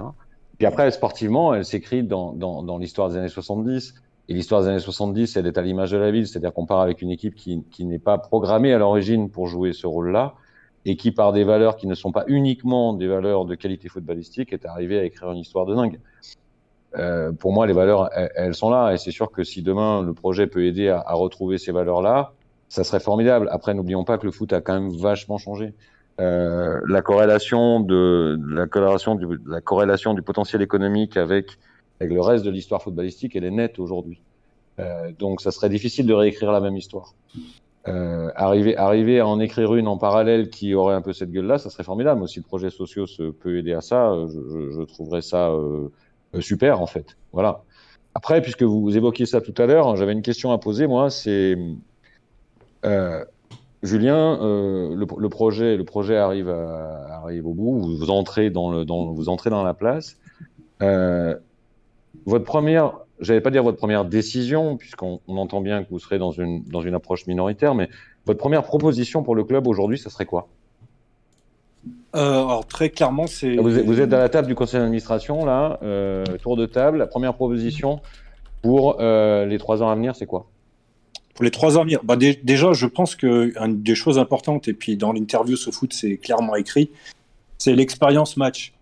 Puis après, sportivement, elle s'écrit dans, dans, dans l'histoire des années 70 et l'histoire des années 70, elle est à l'image de la ville, c'est-à-dire qu'on part avec une équipe qui, qui n'est pas programmée à l'origine pour jouer ce rôle-là, et qui, par des valeurs qui ne sont pas uniquement des valeurs de qualité footballistique, est arrivée à écrire une histoire de dingue. Euh, pour moi, les valeurs, elles, sont là, et c'est sûr que si demain le projet peut aider à, à retrouver ces valeurs-là, ça serait formidable. Après, n'oublions pas que le foot a quand même vachement changé. Euh, la corrélation de la corrélation du, la corrélation du potentiel économique avec avec le reste de l'histoire footballistique, elle est nette aujourd'hui. Euh, donc, ça serait difficile de réécrire la même histoire. Euh, arriver, à en écrire une en parallèle qui aurait un peu cette gueule-là, ça serait formidable. Mais si le projet sociaux peut aider à ça, je, je, trouverais ça euh, super, en fait. Voilà. Après, puisque vous évoquiez ça tout à l'heure, j'avais une question à poser, moi, c'est... Euh, Julien, euh, le, projet, le projet arrive, à, arrive au bout. Vous, entrez dans la place. Euh, votre première, j'allais pas dire votre première décision, puisqu'on entend bien que vous serez dans une, dans une approche minoritaire, mais votre première proposition pour le club aujourd'hui, ça serait quoi? Euh, alors très clairement, c'est. Vous, vous, êtes à la table du conseil d'administration là, euh, tour de table. La première proposition pour euh, les trois ans à venir, c'est quoi? Pour les trois ans à venir, bah, déjà, je pense que une des choses importantes, et puis dans l'interview ce foot, c'est clairement écrit, c'est l'expérience match.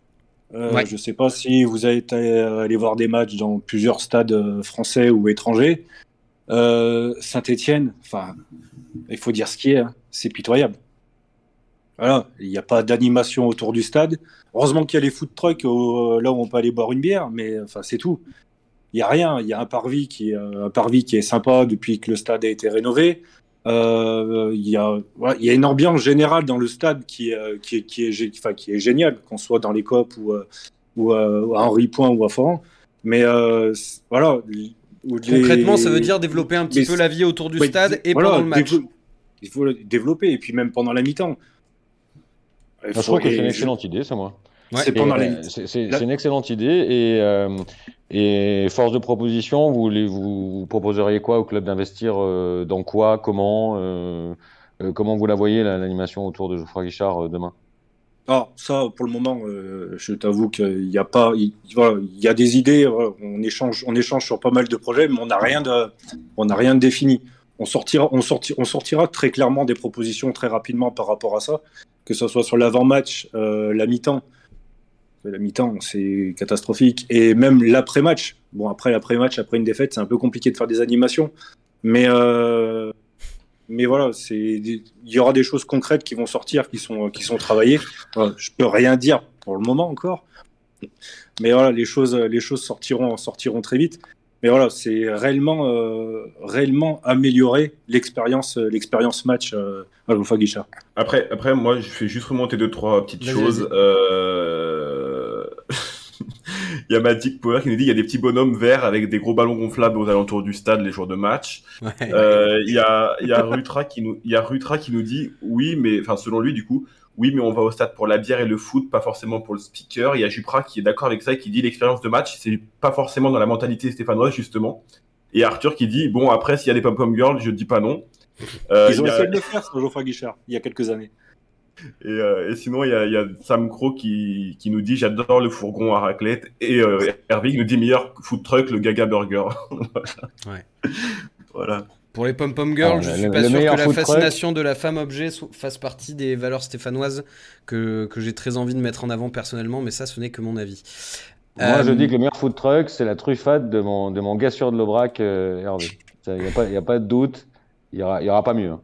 Euh, ouais. Je ne sais pas si vous avez été allé voir des matchs dans plusieurs stades euh, français ou étrangers. Euh, Saint-Etienne, enfin, il faut dire ce qui est, hein, c'est pitoyable. Voilà, il n'y a pas d'animation autour du stade. Heureusement qu'il y a les food trucks au, là où on peut aller boire une bière, mais enfin c'est tout. Il n'y a rien. Il y a un parvis qui est un parvis qui est sympa depuis que le stade a été rénové. Euh, il y, a, ouais, y a une ambiance générale dans le stade qui, euh, qui, qui, est, enfin, qui est géniale, qu'on soit dans les COP ou, euh, ou, à Henri Point ou à Foran. Mais voilà. Concrètement, les... ça veut dire développer un petit mais, peu la vie autour du stade et voilà, pendant le match. Il faut le développer, et puis même pendant la mi-temps. Je trouve que c'est une excellente idée, ça, moi. Ouais. C'est pendant les... C'est la... une excellente idée et, euh, et force de proposition, vous, vous proposeriez quoi au club d'investir euh, Dans quoi Comment euh, Comment vous la voyez l'animation autour de Geoffroy Guichard demain? Ah, ça, pour le moment, je t'avoue qu'il n'y a pas, il, il, y a des idées, on échange, on échange sur pas mal de projets, mais on n'a rien de, on n'a rien de défini. on sortira, on, on sortira très clairement des propositions très rapidement par rapport à ça, que ce soit sur l'avant-match, euh, la mi-temps. La mi-temps, c'est catastrophique. Et même l'après-match. Bon, après l'après-match, après une défaite, c'est un peu compliqué de faire des animations. Mais, euh, mais voilà, il y aura des choses concrètes qui vont sortir, qui sont, qui sont travaillées. je peux rien dire pour le moment encore. Mais voilà, les choses, les choses sortiront, sortiront très vite. Mais voilà, c'est réellement, euh, réellement améliorer l'expérience, euh, l'expérience match euh, à Guichard. Après, après, moi, je fais juste remonter deux, trois petites choses. Euh... il y a Magic Power qui nous dit il y a des petits bonhommes verts avec des gros ballons gonflables aux alentours du stade les jours de match. Euh, il y a, il y a Rutra qui nous, il y a Rutra qui nous dit oui, mais enfin selon lui du coup, oui, mais on va au stade pour la bière et le foot, pas forcément pour le speaker. Il y a Jupra qui est d'accord avec ça et qui dit l'expérience de match, c'est pas forcément dans la mentalité stéphanoise, justement. Et Arthur qui dit, bon, après, s'il y a des pom-pom girls, je dis pas non. Euh, Ils ont essayé de le faire sur Geoffroy Guichard, il y a quelques années. Et, euh, et sinon, il y, a, il y, a, Sam Crow qui, qui nous dit j'adore le fourgon à raclette. Et euh, Hervé qui nous dit meilleur food truck, le Gaga Burger. ouais. voilà. Pour les pom-pom girls, ah, je suis pas sûr que la fascination de la femme objet fasse partie des valeurs stéphanoises que, que j'ai très envie de mettre en avant personnellement, mais ça, ce n'est que mon avis. Moi, je euh, dis que le meilleur food truck, c'est la truffade de mon, de mon gars sûr de l'Aubrac, euh, Hervé. Il n'y a, pas, a pas de doute, il n'y aura, y aura pas mieux. Hein.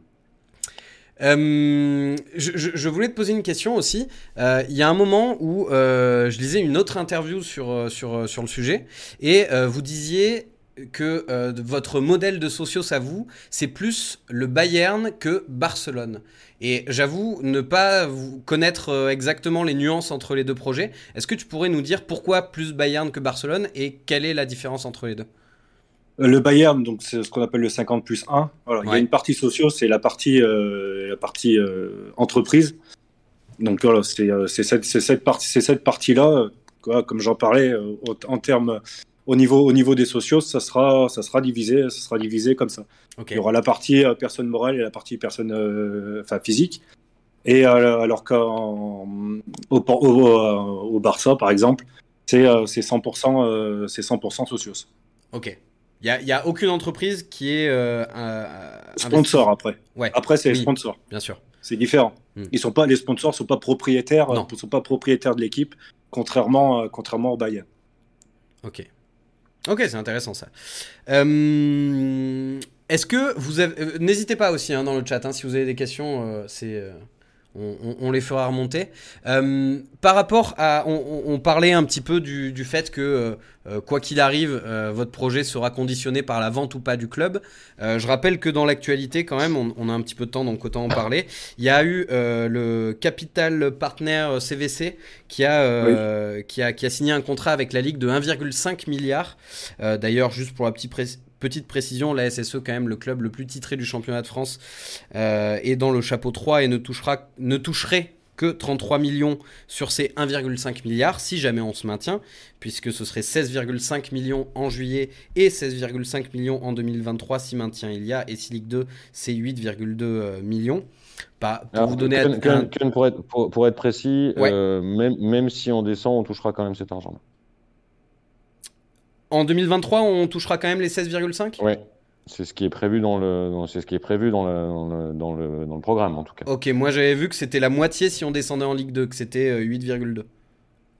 Euh, je, voulais te poser une question aussi. Il y a un moment où je lisais une autre interview sur, sur, sur le sujet et vous disiez que euh, votre modèle de socios à vous, c'est plus le Bayern que Barcelone. Et j'avoue ne pas connaître euh, exactement les nuances entre les deux projets. Est-ce que tu pourrais nous dire pourquoi plus Bayern que Barcelone et quelle est la différence entre les deux? euh, le Bayern, donc c'est ce qu'on appelle le 50 plus 1. Il y a une partie sociaux, c'est la partie, la partie entreprise. Donc voilà, c'est cette, cette partie-là, partie comme j'en parlais, en termes au niveau, au niveau des sociaux, ça sera, ça sera divisé, ça sera divisé comme ça. Il y aura la partie euh, personne morale et la partie personne, euh, enfin physique. Et euh, alors qu'au au, au, Barça, par exemple, c'est 100%, c'est 100% socios. Ok. Il n'y a, a, aucune entreprise qui est sponsor après. Ouais. Après, c'est les sponsors. Bien sûr. C'est différent. Hmm. Ils sont pas, les sponsors sont pas propriétaires, ne sont pas propriétaires de l'équipe, contrairement, contrairement au Bayern. Ok. Ok, c'est intéressant ça. Euh, est-ce que vous avez... Euh, n'hésitez pas aussi hein, dans le chat, hein, si vous avez des questions, euh, c'est... On, les fera remonter. par rapport à, on, parlait un petit peu du, fait que quoi qu'il arrive, votre projet sera conditionné par la vente ou pas du club. je rappelle que dans l'actualité, quand même, on, a un petit peu de temps, donc autant en parler. Il y a eu le Capital Partner CVC qui a, qui a, qui a signé un contrat avec la Ligue de 1,5 milliard. D'ailleurs, juste pour la petite petite précision, la SSE, quand même, le club le plus titré du championnat de France, euh, est dans le chapeau 3 et ne, touchera, ne toucherait que 33 millions sur ces 1,5 milliards, si jamais on se maintient, puisque ce serait 16,5 millions en juillet et 16,5 millions en 2023 si maintien il y a, et si Ligue 2, c'est 8,2 euh, millions. Pas pour vous donner... pour, être, pour, être, précis, euh, même, même si on descend, on touchera quand même cet argent-là. En 2023, on touchera quand même les 16,5 Oui, c'est ce qui est prévu dans le, c'est ce qui est prévu dans le, dans le, dans le, programme en tout cas. Ok, moi j'avais vu que c'était la moitié si on descendait en Ligue 2, que c'était 8,2. Euh,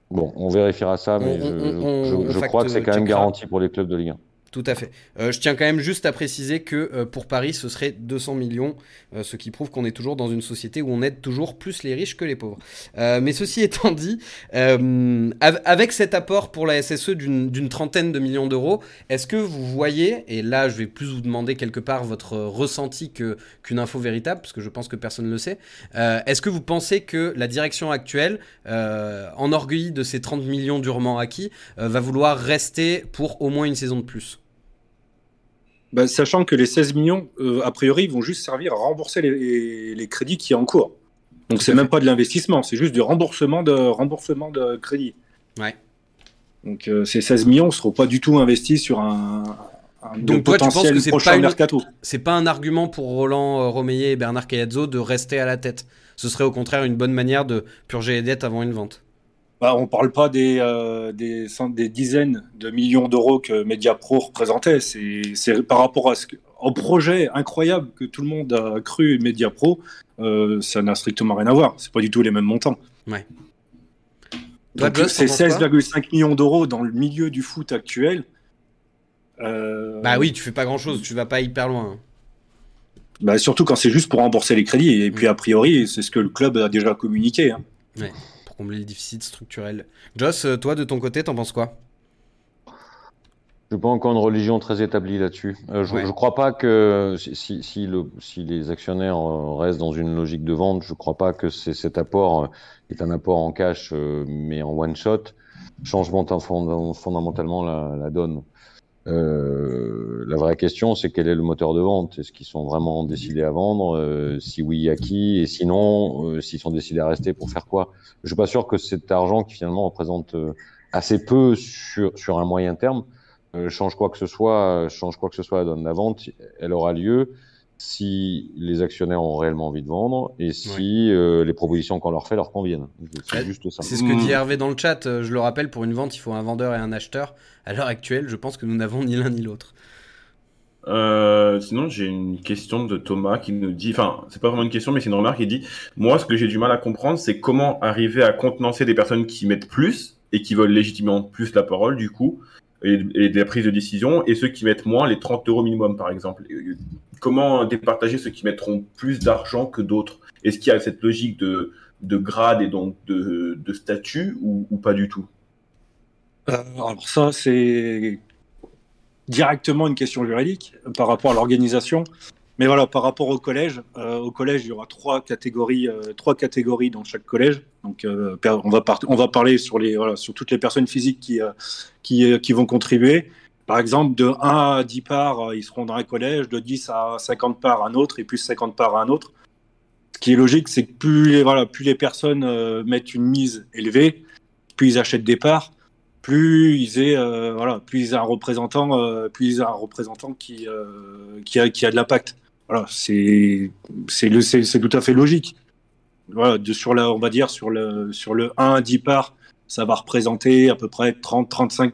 bon, on vérifiera ça, mais je, crois que c'est quand même garanti pour les clubs de Ligue 1. Tout à fait. Euh, je tiens quand même juste à préciser que euh, pour Paris, ce serait 200 millions, euh, ce qui prouve qu'on est toujours dans une société où on aide toujours plus les riches que les pauvres. mais ceci étant dit, avec cet apport pour la SSE d'une trentaine de millions d'euros, est-ce que vous voyez, et là je vais plus vous demander quelque part votre ressenti qu'une info véritable, parce que je pense que personne ne le sait, est-ce que vous pensez que la direction actuelle, enorgueillie de ces 30 millions durement acquis, va vouloir rester pour au moins une saison de plus? Bah, sachant que les 16 millions, euh, a priori, vont juste servir à rembourser les, crédits qui sont en cours. Donc c'est même pas de l'investissement, c'est juste du remboursement de, remboursement de crédit. Ouais. Donc euh, ces 16 millions ne seront pas du tout investis sur un, Donc toi, tu penses que c'est pas, mercato. c'est pas un argument pour Roland euh, Romeyer et Bernard Cayazzo de rester à la tête. Ce serait au contraire une bonne manière de purger les dettes avant une vente. Bah, on ne parle pas des, euh, des, dizaines de millions d'euros que Mediapro représentait. C'est par rapport à ce au projet incroyable que tout le monde a cru Media Pro, euh, ça n'a strictement rien à voir. C'est pas du tout les mêmes montants. Ouais. C'est t'en penses quoi 16,5 millions d'euros dans le milieu du foot actuel. Euh, Bah oui, tu fais pas grand chose, tu vas pas hyper loin. bah, surtout quand c'est juste pour rembourser les crédits. Et puis, Mm. a priori, c'est ce que le club a déjà communiqué. hein. Pour combler le déficit structurel. Joss, euh, toi de ton côté, t'en penses quoi? Je n'ai pas encore une religion très établie là-dessus. Euh, je Ouais. ne crois pas que si, si, si le, si les actionnaires euh, restent dans une logique de vente, je ne crois pas que c'est- cet apport est un apport en cash, mais en one shot, changement fond- fondamentalement la, la donne. Euh, la vraie question, c'est quel est le moteur de vente? Est-ce qu'ils sont vraiment décidés à vendre? Euh, Si oui, à qui? Et sinon, euh, s'ils sont décidés à rester, pour faire quoi? Je suis pas sûr que cet argent qui finalement représente euh, assez peu sur, sur un moyen terme change quoi que ce soit, change quoi que ce soit la donne. La vente, elle aura lieu si les actionnaires ont réellement envie de vendre et si euh, les propositions qu'on leur fait leur conviennent. C'est juste ça. C'est ce que Mm. dit Hervé dans le chat. euh, Je le rappelle, pour une vente, il faut un vendeur et un acheteur. À l'heure actuelle, je pense que nous n'avons ni l'un ni l'autre. Euh, sinon, j'ai une question de Thomas qui nous dit, enfin, c'est pas vraiment une question, mais c'est une remarque. Il dit, moi, ce que j'ai du mal à comprendre, c'est comment arriver à contenancer des personnes qui mettent plus et qui veulent légitimement plus la parole, du coup, et, et des prises de décision, et ceux qui mettent moins, les 30 euros minimum, par exemple. Comment départager ceux qui mettront plus d'argent que d'autres? Est-ce qu'il y a cette logique de, de grade et donc de, statut ou, pas du tout? Euh, alors ça, c'est directement une question juridique par rapport à l'organisation. Mais voilà, par rapport au collège, euh, au collège, il y aura trois catégories, euh, trois catégories dans chaque collège. Donc, on va parler sur les, sur toutes les personnes physiques qui, qui vont contribuer. Par exemple, de 1 à 10 parts, euh, ils seront dans un collège, de 10 à 50 parts un autre, et plus 50 parts un autre. Ce qui est logique, c'est que plus les, voilà, plus les personnes euh, mettent une mise élevée, plus ils achètent des parts, plus ils aient, euh, voilà, un représentant, euh, plus ils un représentant qui, euh, qui a, qui a de l'impact. Voilà, c'est tout à fait logique. Voilà, de, sur la, on va dire sur le, sur le 1 à 10 parts, ça va représenter à peu près 30, 35,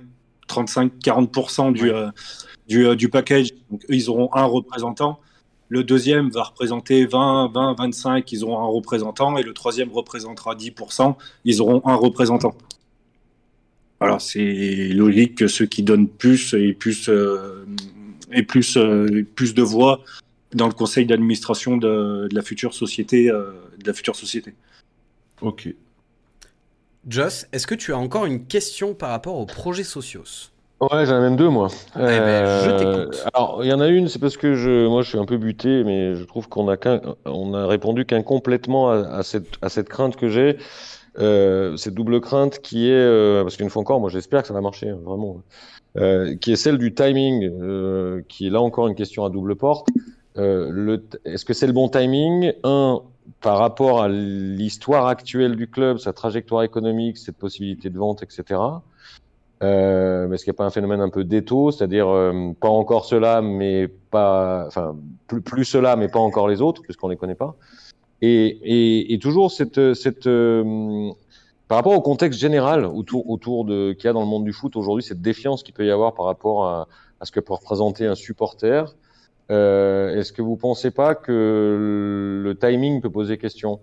35, 40% du, Ouais. euh, du, euh, du package. Donc, eux, ils auront un représentant. Le deuxième va représenter 20, 20, 25, ils auront un représentant. Et le troisième représentera 10%, ils auront un représentant. Voilà, c'est logique que ceux qui donnent plus et plus, euh, et plus, euh, plus de voix dans le conseil d'administration de, de la future société, euh, de la future société. Ok. Joss, est-ce que tu as encore une question par rapport aux projets socios Ouais, j'en ai même deux, moi. Eh ben, je t'écoute. alors, il y en a une, c'est parce que je, moi, je suis un peu buté, mais je trouve qu'on a qu'un, on a répondu qu'incomplètement à, à cette, à cette crainte que j'ai, euh, cette double crainte qui est, euh, parce qu'une fois encore, moi, j'espère que ça va marcher, hein, vraiment, euh, qui est celle du timing, euh, qui est là encore une question à double porte. Euh, le, t- est-ce que c'est le bon timing? Un, par rapport à l'histoire actuelle du club, sa trajectoire économique, cette possibilité de vente, etc. Euh, est-ce qu'il n'y a pas un phénomène un peu d'étau, c'est-à-dire euh, pas encore cela, mais pas, enfin plus, plus cela, mais pas encore les autres, puisqu'on les connaît pas. Et toujours cette, cette euh, par rapport au contexte général autour, autour de qu'il y a dans le monde du foot aujourd'hui, cette défiance qu'il peut y avoir par rapport à, à ce que peut représenter un supporter. Euh, est-ce que vous pensez pas que le timing peut poser question?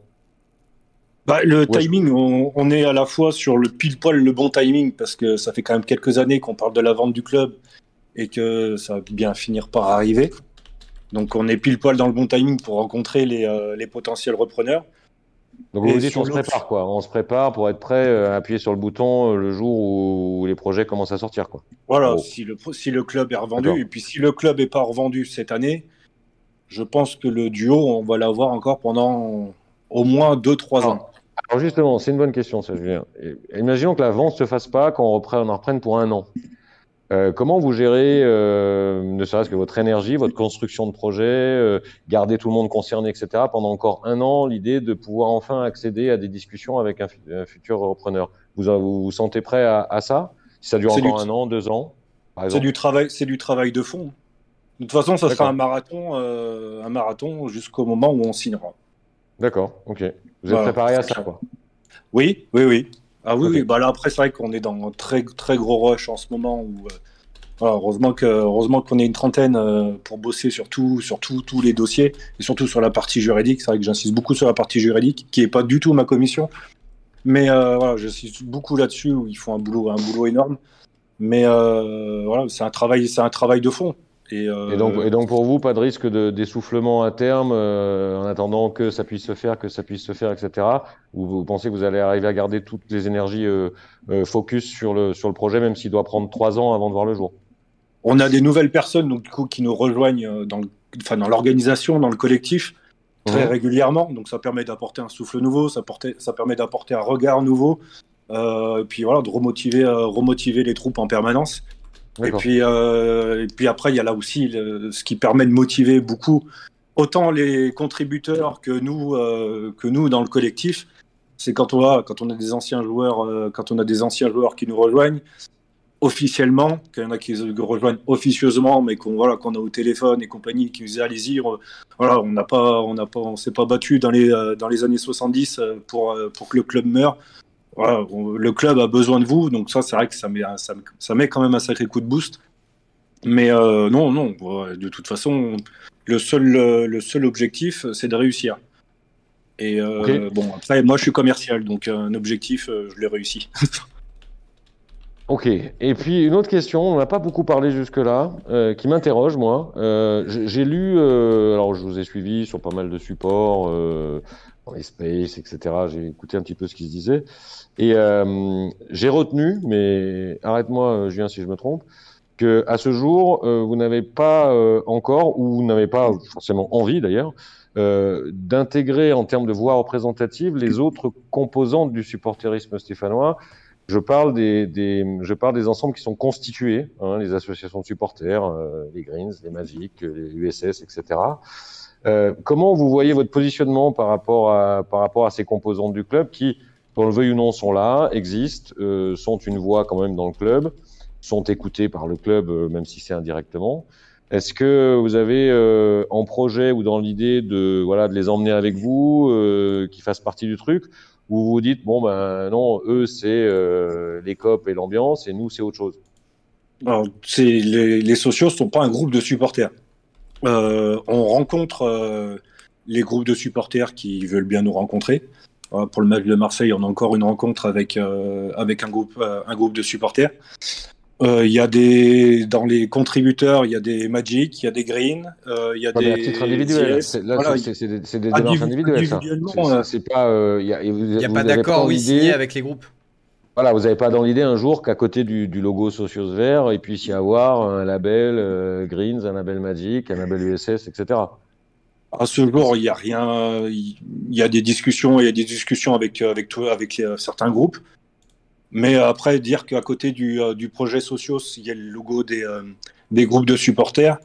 Bah, le Ouais, timing, on, on est à la fois sur le pile poil le bon timing parce que ça fait quand même quelques années qu'on parle de la vente du club et que ça va bien finir par arriver. Donc on est pile poil dans le bon timing pour rencontrer les, euh, les potentiels repreneurs. Donc vous dites on se prépare quoi, on se prépare pour être prêt euh, à appuyer sur le bouton euh, le jour où les projets commencent à sortir quoi. Voilà, Oh. si, le, si le club est revendu, et puis si le club n'est pas revendu cette année, je pense que le duo, on va l'avoir encore pendant au moins 2-3 Ah. ans. Alors justement, c'est une bonne question ça Julien. Imaginons que la vente se fasse pas, qu'on reprenne, on en reprenne pour un an. Euh, comment vous gérez, euh, ne serait-ce que votre énergie, votre construction de projet, euh, garder tout le monde concerné, etc. pendant encore un an, l'idée de pouvoir enfin accéder à des discussions avec un, fu- un futur repreneur? Vous vous, vous sentez prêt à, à ça? Si ça dure encore du- un an, deux ans, C'est du travail, c'est du travail de fond. De toute façon, ça sera un marathon, un marathon jusqu'au moment où on signera. D'accord, ok. Vous êtes Voilà, préparé à ça quoi Oui, oui, oui. Ah oui, Ok. oui. Bah là, après, c'est vrai qu'on est dans un très, très gros rush en ce moment où, euh, heureusement que heureusement qu'on est une trentaine euh, pour bosser sur tout, sur tout- tous les dossiers et surtout sur la partie juridique. C'est vrai que j'insiste beaucoup sur la partie juridique, qui est pas du tout ma commission, mais euh, voilà, j'insiste beaucoup là-dessus où ils font un boulot, un boulot énorme. Mais voilà, c'est un travail, c'est un travail de fond. Et, euh, Et donc, et donc pour vous, pas de risque de d'essoufflement à terme euh, en attendant que ça puisse se faire, que ça puisse se faire, etc. Ou vous pensez que vous allez arriver à garder toutes les énergies euh, euh, focus sur le sur le projet, même s'il doit prendre trois ans avant de voir le jour? On a des nouvelles personnes donc, du coup, qui nous rejoignent dans, le- enfin, dans l'organisation, dans le collectif, très Mhm. régulièrement. Donc ça permet d'apporter un souffle nouveau, ça, portait- ça permet d'apporter un regard nouveau, euh, et puis voilà, de remotiver, euh, remotiver les troupes en permanence. Et puis, euh, et puis après, il y a là aussi le- ce qui permet de motiver beaucoup autant les contributeurs que nous, euh, que nous dans le collectif. C'est quand on a, quand on a des anciens joueurs, euh, quand on a des anciens joueurs qui nous rejoignent officiellement, qu'il y en a qui rejoignent officieusement, mais qu'on voilà, qu'on a au téléphone et compagnie, qui nous disent allez-y, on- voilà, on n'a pas, on n'a pas, on s'est pas battu dans les euh, dans les années 70 euh, pour euh, pour que le club meure. Voilà, on- le club a besoin de vous, donc ça, c'est vrai que ça met, ça, me- ça met quand même un sacré coup de boost. Mais euh, non, non, de toute façon, le seul, le seul objectif, c'est de réussir. Et euh, bon, après, moi, je suis commercial, donc euh, un objectif, je l'ai réussi. Ok. Et puis une autre question, on n'a pas beaucoup parlé jusque-là, euh, qui m'interroge moi. J'ai lu, alors je vous ai suivi sur pas mal de supports, space, etc. J'ai écouté un petit peu ce qui se disait et euh, j'ai retenu, mais arrête-moi, euh, Julien, si je me trompe, que à ce jour euh, vous n'avez pas euh, encore ou vous n'avez pas forcément envie d'ailleurs. euh, d'intégrer en termes de voix représentative les autres composantes du supporterisme stéphanois, je parle des, des, je parle des ensembles qui sont constitués, hein, les associations de supporters, euh, les Greens, les Magic, les USS, etc. Euh, comment vous voyez votre positionnement par rapport à, par rapport à ces composantes du club qui, qu'on le veuille ou non, sont là, existent, euh, sont une voix quand même dans le club, sont écoutées par le club, euh, même si c'est indirectement. Est-ce que vous avez euh, en projet ou dans l'idée de voilà de les emmener avec vous, euh, qui fassent partie du truc, ou vous vous dites bon ben non, eux c'est les copes et l'ambiance et nous c'est autre chose? Alors, les, les socios ne sont pas un groupe de supporters. Euh, on rencontre euh, les groupes de supporters qui veulent bien nous rencontrer. Euh, pour le match de Marseille, on a encore une rencontre avec, euh, avec un, groupe, euh, un groupe de supporters. Euh, Il y a des dans les contributeurs, il y a des Magic, il y a des Green, euh, il y a des à titre individuel, c'est- là Voilà, c'est c'est des, démarches individu- individuelles C'est- pas, euh, il a, n'y a vous pas d'accord, oui, signé avec les groupes. Voilà, vous n'avez pas dans l'idée un jour qu'à côté du, logo Socios Vert, il puisse y avoir un label euh, Greens, un label Magic, un label USS, etc. À ce jour, il y a rien. Il y a des discussions, il y a des discussions avec toi, avec euh, certains groupes. Mais après, dire qu'à côté du, euh, projet Socios, il y a le logo des, euh, groupes de supporters.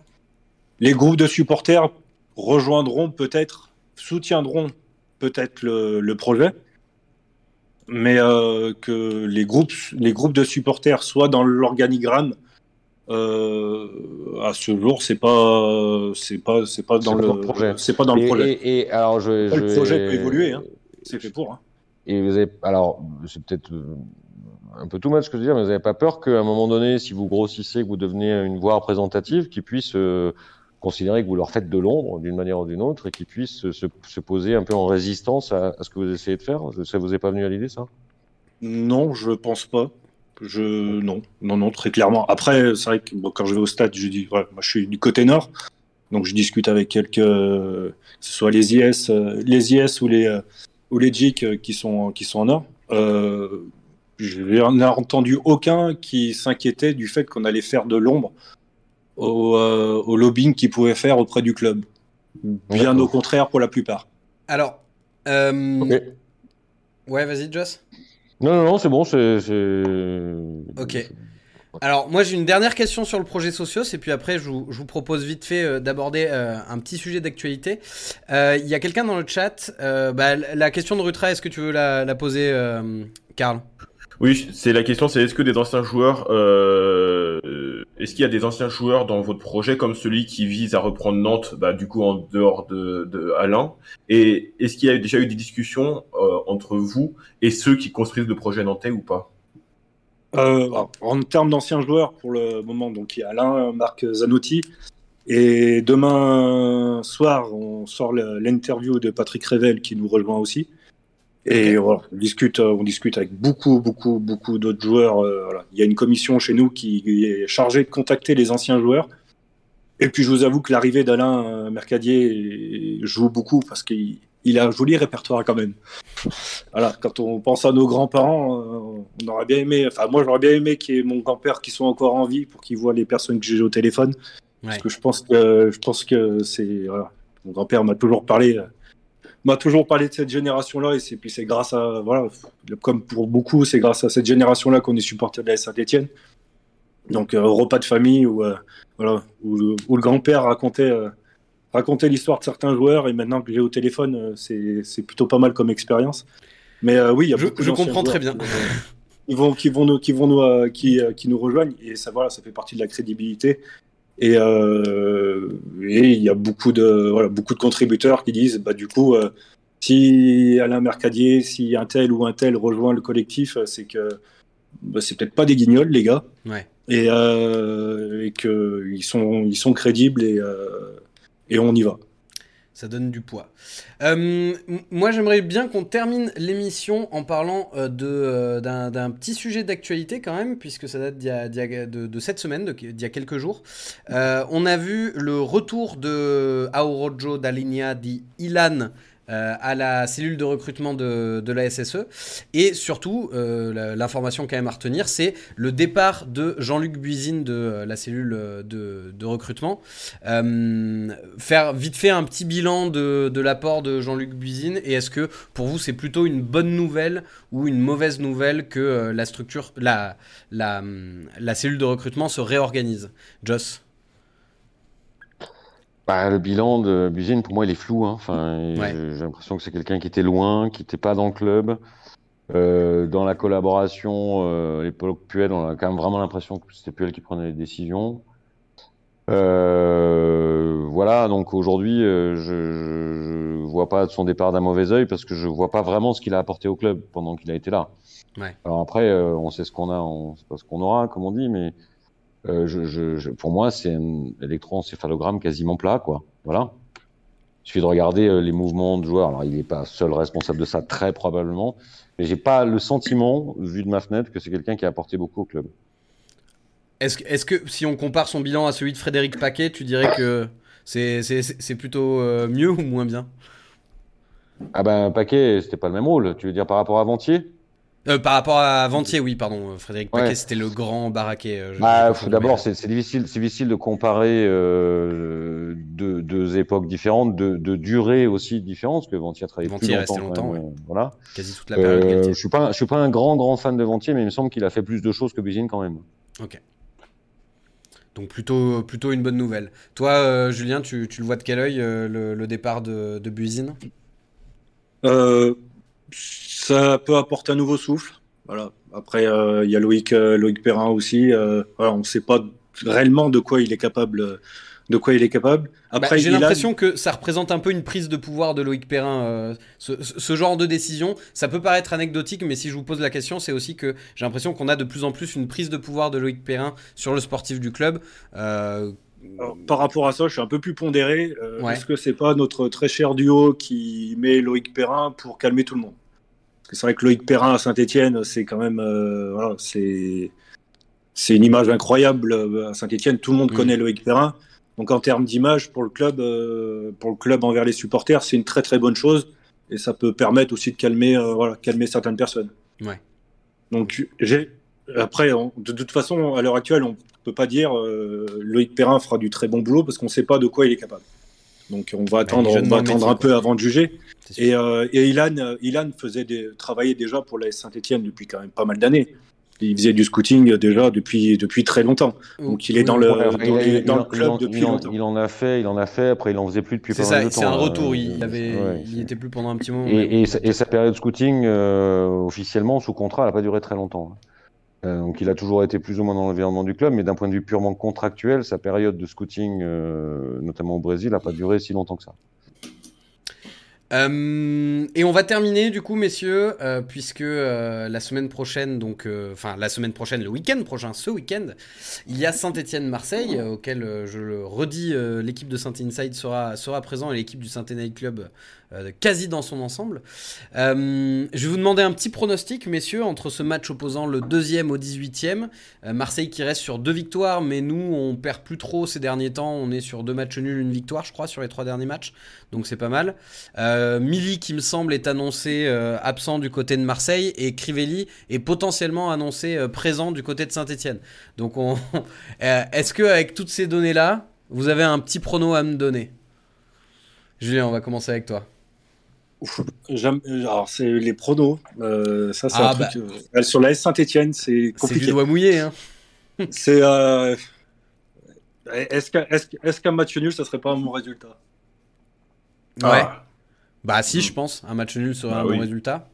Les groupes de supporters rejoindront peut-être, soutiendront peut-être le projet, mais euh, que les groupes, les groupes de supporters soient dans l'organigramme. euh, à ce jour, c'est pas, c'est pas, c'est pas dans le le projet. c'est pas dans le et, projet. et- et alors je, Le je projet vais- peut évoluer, hein. C'est fait pour. hein. Et vous avez, alors, c'est peut-être euh, un peu tout mal ce que je veux dire, mais vous n'avez pas peur qu'à un moment donné, si vous grossissez, que vous devenez une voix représentative, qu'ils puissent euh, considérer que vous leur faites de l'ombre d'une manière ou d'une autre et qu'ils puissent se, se- se poser un peu en résistance à, ce que vous essayez de faire Ça vous est pas venu à l'idée, ça? Non, je pense pas. Je non, non, non, très clairement. Après, c'est vrai que quand je vais au stade, je dis, voilà, moi je suis du côté nord, donc je discute avec quelques, que ce soit les IS, euh, les IS ou les euh, ou les euh, qui sont qui sont en nord. Je n'en ai entendu aucun qui s'inquiétait du fait qu'on allait faire de l'ombre au, euh, au lobbying qu'ils pouvaient faire auprès du club. Bien au contraire pour la plupart. Alors, euh, Ok. ouais, vas-y, Joss. Non, non, non, c'est bon, c'est. Ok. Alors, moi, j'ai une dernière question sur le projet Socios, et puis après, je vous, je vous propose vite fait euh, d'aborder euh, un petit sujet d'actualité. Euh, Il y a quelqu'un dans le chat. euh, bah, la question de Rutra, est-ce que tu veux la, la poser, euh, Karl? Oui, c'est la question, c'est est-ce que des anciens joueurs, euh, est-ce qu'il y a des anciens joueurs dans votre projet comme celui qui vise à reprendre Nantes, bah, du coup en dehors de, Alain, et est-ce qu'il y a déjà eu des discussions euh, entre vous et ceux qui construisent le projet nantais ou pas? Euh, en termes d'anciens joueurs, pour le moment, donc il y a Alain, Marc Zanotti. Et demain soir, on sort l'interview de Patrick Revel qui nous rejoint aussi. Et voilà, on discute, on discute avec beaucoup, beaucoup, beaucoup d'autres joueurs. Euh, voilà. Il y a une commission chez nous qui est chargée de contacter les anciens joueurs. Et puis je vous avoue que l'arrivée d'Alain euh, Mercadier joue beaucoup parce qu'il il a un joli répertoire quand même. Voilà, quand on pense à nos grands-parents, euh, on aurait bien aimé, enfin moi j'aurais bien aimé qu'il y ait mon grand-père qui soit encore en vie pour qu'il voit les personnes que j'ai au téléphone. Parce que je pense que je pense que c'est voilà, mon grand-père m'a toujours parlé euh, m'a toujours parlé de cette génération-là et c'est puis c'est grâce à voilà comme pour beaucoup c'est grâce à cette génération-là qu'on est supporter de la Saint-Étienne. Donc euh, repas de famille où voilà où, où le grand-père racontait raconter l'histoire de certains joueurs et maintenant que j'ai au téléphone, euh, c'est plutôt pas mal comme expérience. Mais euh, oui, il y a je, je comprends très bien. Ils vont, qui vont nous, qui vont nous, euh, qui, qui, nous rejoignent et ça voilà, ça fait partie de la crédibilité. Et, et il y a beaucoup de, voilà, beaucoup de contributeurs qui disent, bah du coup, si Alain Mercadier, si un tel ou un tel rejoint le collectif, c'est que bah, c'est peut-être pas des guignols, les gars. Ouais. Et, et qu'ils sont, ils sont crédibles et et on y va. Ça donne du poids. Euh, moi, j'aimerais bien qu'on termine l'émission en parlant euh, euh, d'un petit sujet d'actualité quand même, puisque ça date de, cette semaine, d'il y a quelques jours. on a vu le retour de Aorojo Dalinia di Ilan euh, à la cellule de recrutement de, la SSE. Et surtout, euh, l'information quand même à retenir, c'est le départ de Jean-Luc Buisine de euh, la cellule de, recrutement. faire vite fait un petit bilan de, l'apport de Jean-Luc Buisine. Et est-ce que pour vous, c'est plutôt une bonne nouvelle ou une mauvaise nouvelle que la structure, la, la, la cellule de recrutement se réorganise? Joss? Bah, le bilan de Buzine, pour moi, il est flou. Hein. Enfin, J'ai l'impression que c'est quelqu'un qui était loin, qui n'était pas dans le club. Euh, dans la collaboration, euh, l'époque Puel, on a quand même vraiment l'impression que c'était Puel qui prenait les décisions. Euh, voilà, donc aujourd'hui, euh, je, je, vois pas son départ d'un mauvais oeil parce que je vois pas vraiment ce qu'il a apporté au club pendant qu'il a été là. Ouais. Alors après, on sait ce qu'on a, on sait pas ce qu'on aura, comme on dit, mais euh, je, je, pour moi, c'est un électroencéphalogramme quasiment plat, quoi. Voilà. Il suffit de regarder euh, les mouvements de joueurs. Alors, il n'est pas seul responsable de ça, très probablement, mais j'ai pas le sentiment, vu de ma fenêtre, que c'est quelqu'un qui a apporté beaucoup au club. Est-ce que, est que, si on compare son bilan à celui de Frédéric Paquet, tu dirais que c'est plutôt euh, mieux ou moins bien? Ah ben, Paquet, c'était pas le même rôle. Tu veux dire par rapport à Ventier? Euh, par rapport à Ventier, oui, pardon. Frédéric Paquet, c'était le grand baraquet. Euh, bah, D'abord, c'est difficile, difficile de comparer euh, deux, deux, époques différentes, de, de durée aussi différente, parce que Ventier a travaillé Ventier plus longtemps. longtemps ouais. voilà. Quasi toute la période. Euh, je suis pas, je suis pas un grand, grand fan de Ventier, mais il me semble qu'il a fait plus de choses que Buzine quand même. Ok. Donc plutôt, plutôt une bonne nouvelle. Toi, Julien, tu, tu, le vois de quel œil le, le, départ de, de Buzine euh ça peut apporter un nouveau souffle. Voilà. Après, euh, il y a Loïc, euh, Loïc Perrin aussi. Euh, voilà, on ne sait pas réellement de quoi il est capable. De quoi il est capable. Bah, j'ai l'impression que ça représente un peu une prise de pouvoir de Loïc Perrin. Ce, ce, genre de décision, ça peut paraître anecdotique, mais si je vous pose la question, c'est aussi que j'ai l'impression qu'on a de plus en plus une prise de pouvoir de Loïc Perrin sur le sportif du club. par rapport à ça, je suis un peu plus pondéré. Est-ce que c'est pas notre très cher duo qui met Loïc Perrin pour calmer tout le monde c'est vrai que Loïc Perrin à Saint-Etienne, c'est quand même. Euh, voilà, c'est. C'est une image incroyable euh, à Saint-Etienne. Tout le monde mm. connaît Loïc Perrin. Donc en termes d'image pour le club, euh, pour le club envers les supporters, c'est une très très bonne chose et ça peut permettre aussi de calmer, voilà, calmer certaines personnes. Ouais. Donc j'ai après, de toute façon, à l'heure actuelle, on peut pas dire Loïc Perrin fera du très bon boulot parce qu'on ne sait pas de quoi il est capable. Donc on va attendre, on va attendre un peu avant de juger. Et, euh, et, Ilan, euh, Ilan faisait des, travaillait déjà pour la Saint-Etienne depuis quand même pas mal d'années. Il faisait du scouting déjà depuis, depuis très longtemps. Donc il est dans le, dans, le club depuis longtemps. Il en a fait, il en a fait. Après, il en faisait plus depuis pas mal de temps. C'est un retour. il, avait, il était plus pendant un petit moment. Et, et, sa, période scouting euh, officiellement sous contrat, elle n'a pas duré très longtemps. Euh, donc il a toujours été plus ou moins dans l'environnement du club, mais d'un point de vue purement contractuel, sa période de scouting, euh, notamment au Brésil, n'a pas duré si longtemps que ça. Euh, et on va terminer du coup, messieurs, puisque la semaine prochaine, donc, enfin la semaine prochaine, le week-end prochain, ce week-end, il y a Saint-Étienne-Marseille, auquel je le redis, l'équipe de Saint-Inside sera, sera présent et l'équipe du Saint-Étienne Club quasi dans son ensemble. Euh, je vais vous demander un petit pronostic, messieurs, entre ce match opposant le deuxième au 18e. Euh, Marseille qui reste sur deux victoires, mais nous, on perd plus trop ces derniers temps. On est sur deux matchs nuls, une victoire, je crois, sur les trois derniers matchs. Donc c'est pas mal. Mili, qui me semble, est annoncé absent du côté de Marseille, et Crivelli est potentiellement annoncé présent du côté de Saint-Etienne. Donc on... est-ce que avec toutes ces données-là, vous avez un petit prono à me donner? Julien, on va commencer avec toi. Alors, c'est les pronos. Euh, ça, c'est un ah, truc. Bah. Euh, sur la S Saint-Etienne, c'est compliqué. C'est du doigt mouillé. Hein. c'est. Euh, est-ce qu'un match nul, ça serait pas un bon résultat? Ouais. Ah. Bah, si, je pense. Un match nul serait bah un bon résultat.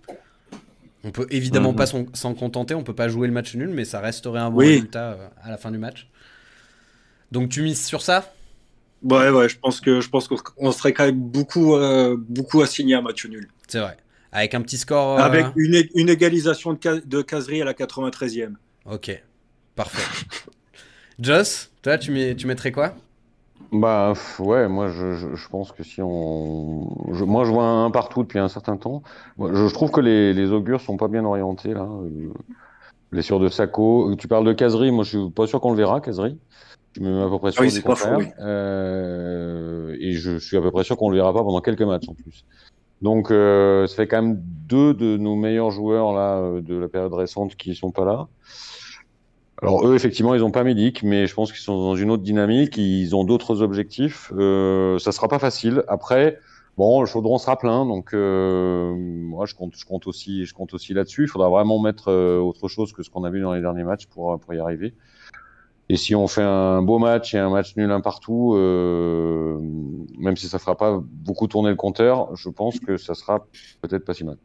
On peut évidemment mhm. pas s'en contenter. On peut pas jouer le match nul, mais ça resterait un bon résultat à la fin du match. Donc, tu mises sur ça? Ouais, ouais, je pense que je pense qu'on serait quand même beaucoup, euh, beaucoup assigné à match nul. C'est vrai. Avec un petit score. Euh, Avec une, une, égalisation de, de caserie à la 93e. Ok, parfait. Joss, toi, tu, mets, tu mettrais quoi? Bah ouais, moi je, je, pense que si on, moi je vois un partout depuis un certain temps. Je, trouve que les, les augures sont pas bien orientés là. Euh, blessure de Sacco. Tu parles de caserie, moi je suis pas sûr qu'on le verra, caserie. Je me mets à peu près sûr oui, du contraire. Euh, et je suis à peu près sûr qu'on le verra pas pendant quelques matchs en plus. Donc euh, ça fait quand même deux de nos meilleurs joueurs là euh, de la période récente qui sont pas là. Alors eux effectivement ils ont pas Médic, mais je pense qu'ils sont dans une autre dynamique, ils ont d'autres objectifs. Euh, ça sera pas facile. Après bon le chaudron sera plein, donc euh, moi je compte je compte aussi je compte aussi là-dessus. Il faudra vraiment mettre euh, autre chose que ce qu'on a vu dans les derniers matchs pour pour y arriver. Et si on fait un beau match et un match nul un partout, euh, même si ça fera pas beaucoup tourner le compteur, je pense que ça sera peut-être pas si mal.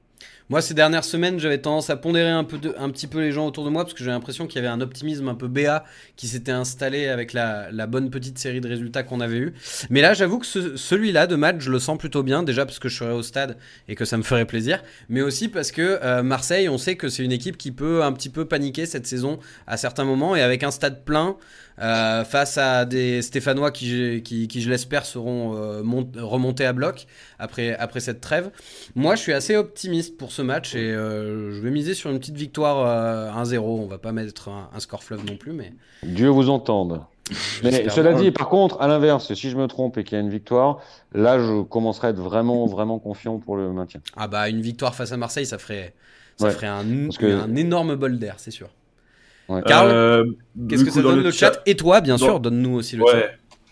Moi, ces dernières semaines, j'avais tendance à pondérer un, peu petit peu les gens autour de moi parce que j'ai l'impression qu'il y avait un optimisme un peu BA qui s'était installé avec la, bonne petite série de résultats qu'on avait eu. Mais là, j'avoue que celui-là de match, je le sens plutôt bien. Déjà parce que je serai au stade et que ça me ferait plaisir, mais aussi parce que euh, Marseille, on sait que c'est une équipe qui peut un petit peu paniquer cette saison à certains moments et avec un stade plein. Euh, face à des Stéphanois qui, qui, je l'espère, seront euh, remontés à bloc après, après cette trêve. Moi, je suis assez optimiste pour ce match et euh, je vais miser sur une petite victoire 1-0. On va pas mettre un, score fleuve non plus, mais. Dieu vous entende. Mais cela dit, par contre, à l'inverse, si je me trompe et qu'il y a une victoire, là, je commencerai à être vraiment, vraiment confiant pour le maintien. Ah bah, une victoire face à Marseille, ça ferait, ça ferait un, un énorme bol d'air, c'est sûr. Carl, euh, qu'est-ce que ça donne le chat, Et toi, bien sûr, donne-nous aussi le chat.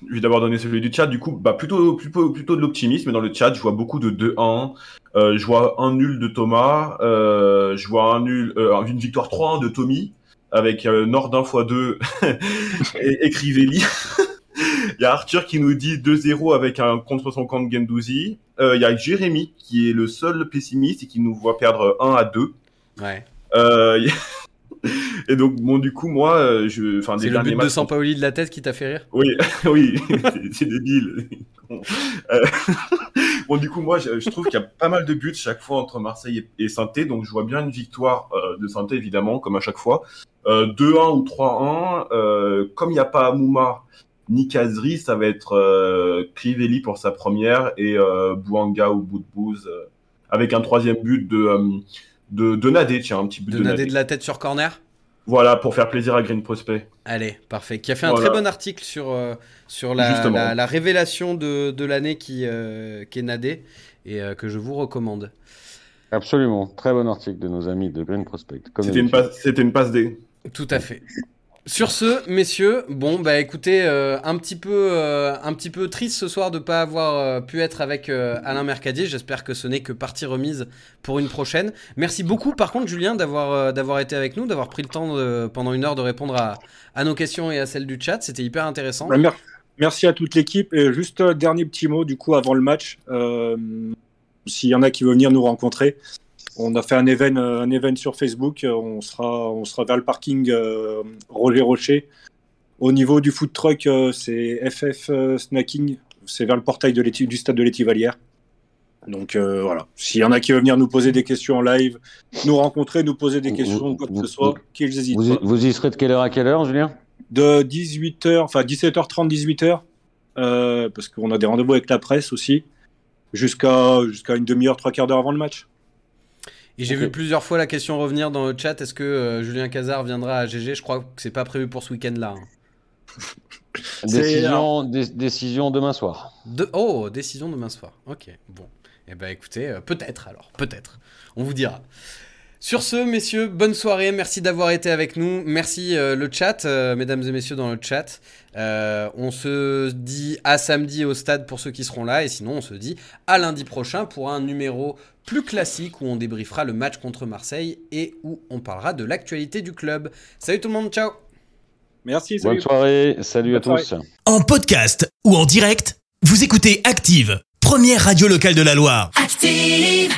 Je vais d'abord donner celui du chat. Du coup, bah plutôt, plutôt, plutôt de l'optimisme dans le chat. Je vois beaucoup de 2-1. Euh, je vois un nul de Thomas. Euh, je vois un nul, euh, une victoire 3-1 de Tommy avec euh, Nordin x2 et, et Crivelli. Il y a Arthur qui nous dit 2-0 avec un contre son camp de Gendouzi. Euh, il y a Jérémy qui est le seul pessimiste et qui nous voit perdre 1 à 2. Ouais. Euh, et donc, bon, du coup, moi, euh, je, enfin, c'est le but de Sampaoli de la tête qui t'a fait rire? Oui, oui, c'est débile. Euh, bon, du coup, moi, je, trouve qu'il y a pas mal de buts chaque fois entre Marseille et, saint donc je vois bien une victoire euh, de saint évidemment, comme à chaque fois. 2-1 ou 3-1. comme il n'y a pas Amouma ni Kazri, ça va être Crivelli pour sa première et Bouanga ou Boudbouz avec un troisième but de de, de Nadé, tiens, un petit but de, de Nadé. de la tête sur corner Voilà, pour faire plaisir à Green Prospect. Allez, parfait. Qui a fait un très bon article sur, euh, sur la, la, révélation de, de l'année qui, euh, qui est Nadé et euh, que je vous recommande. Absolument, très bon article de nos amis de Green Prospect. C'était une, passe, une passe D. Tout à fait. Sur ce, messieurs, bon bah écoutez, euh, un petit peu, euh, un petit peu triste ce soir de ne pas avoir euh, pu être avec Alain Mercadier. J'espère que ce n'est que partie remise pour une prochaine. Merci beaucoup, par contre, Julien, d'avoir été avec nous, d'avoir pris le temps pendant une heure de répondre à, à, nos questions et à celles du chat. C'était hyper intéressant. Bah, merci à toute l'équipe. Et juste dernier petit mot du coup avant le match. S'il y en a qui veulent venir nous rencontrer, on a fait un event, euh, un event sur Facebook. Euh, on sera, on sera vers le parking euh, Roger Rocher. Au niveau du food truck, c'est FF Snacking. C'est vers le portail de du stade de l'Étivalière. Donc euh, voilà, s'il y en a qui veulent venir nous poser des questions en live, nous rencontrer, nous poser des questions, quoi que ce soit, qu'ils hésitent Vous, y- pas. vous y serez de quelle heure à quelle heure, Julien? De 18h, enfin 17h30, 18h, euh, parce qu'on a des rendez-vous avec la presse aussi, jusqu'à jusqu'à une demi-heure, trois quarts d'heure avant le match. Et j'ai vu plusieurs fois la question revenir dans le chat. Est-ce que euh, Julien Cazard viendra à GG Je crois que c'est pas prévu pour ce week-end-là. hein. C'est- décision, dé- décision demain soir. De... Oh, décision demain soir. Ok, bon. Eh ben écoutez, euh, peut-être alors, peut-être. On vous dira. Sur ce, messieurs, bonne soirée. Merci d'avoir été avec nous. Merci euh, le chat, euh, mesdames et messieurs dans le chat. Euh, on se dit à samedi au stade pour ceux qui seront là. Et sinon, on se dit à lundi prochain pour un numéro plus classique où on débriefera le match contre Marseille et où on parlera de l'actualité du club. Salut tout le monde, ciao Merci, salut. Bonne soirée, salut à tous. En podcast ou en direct, vous écoutez Active, première radio locale de la Loire. Active.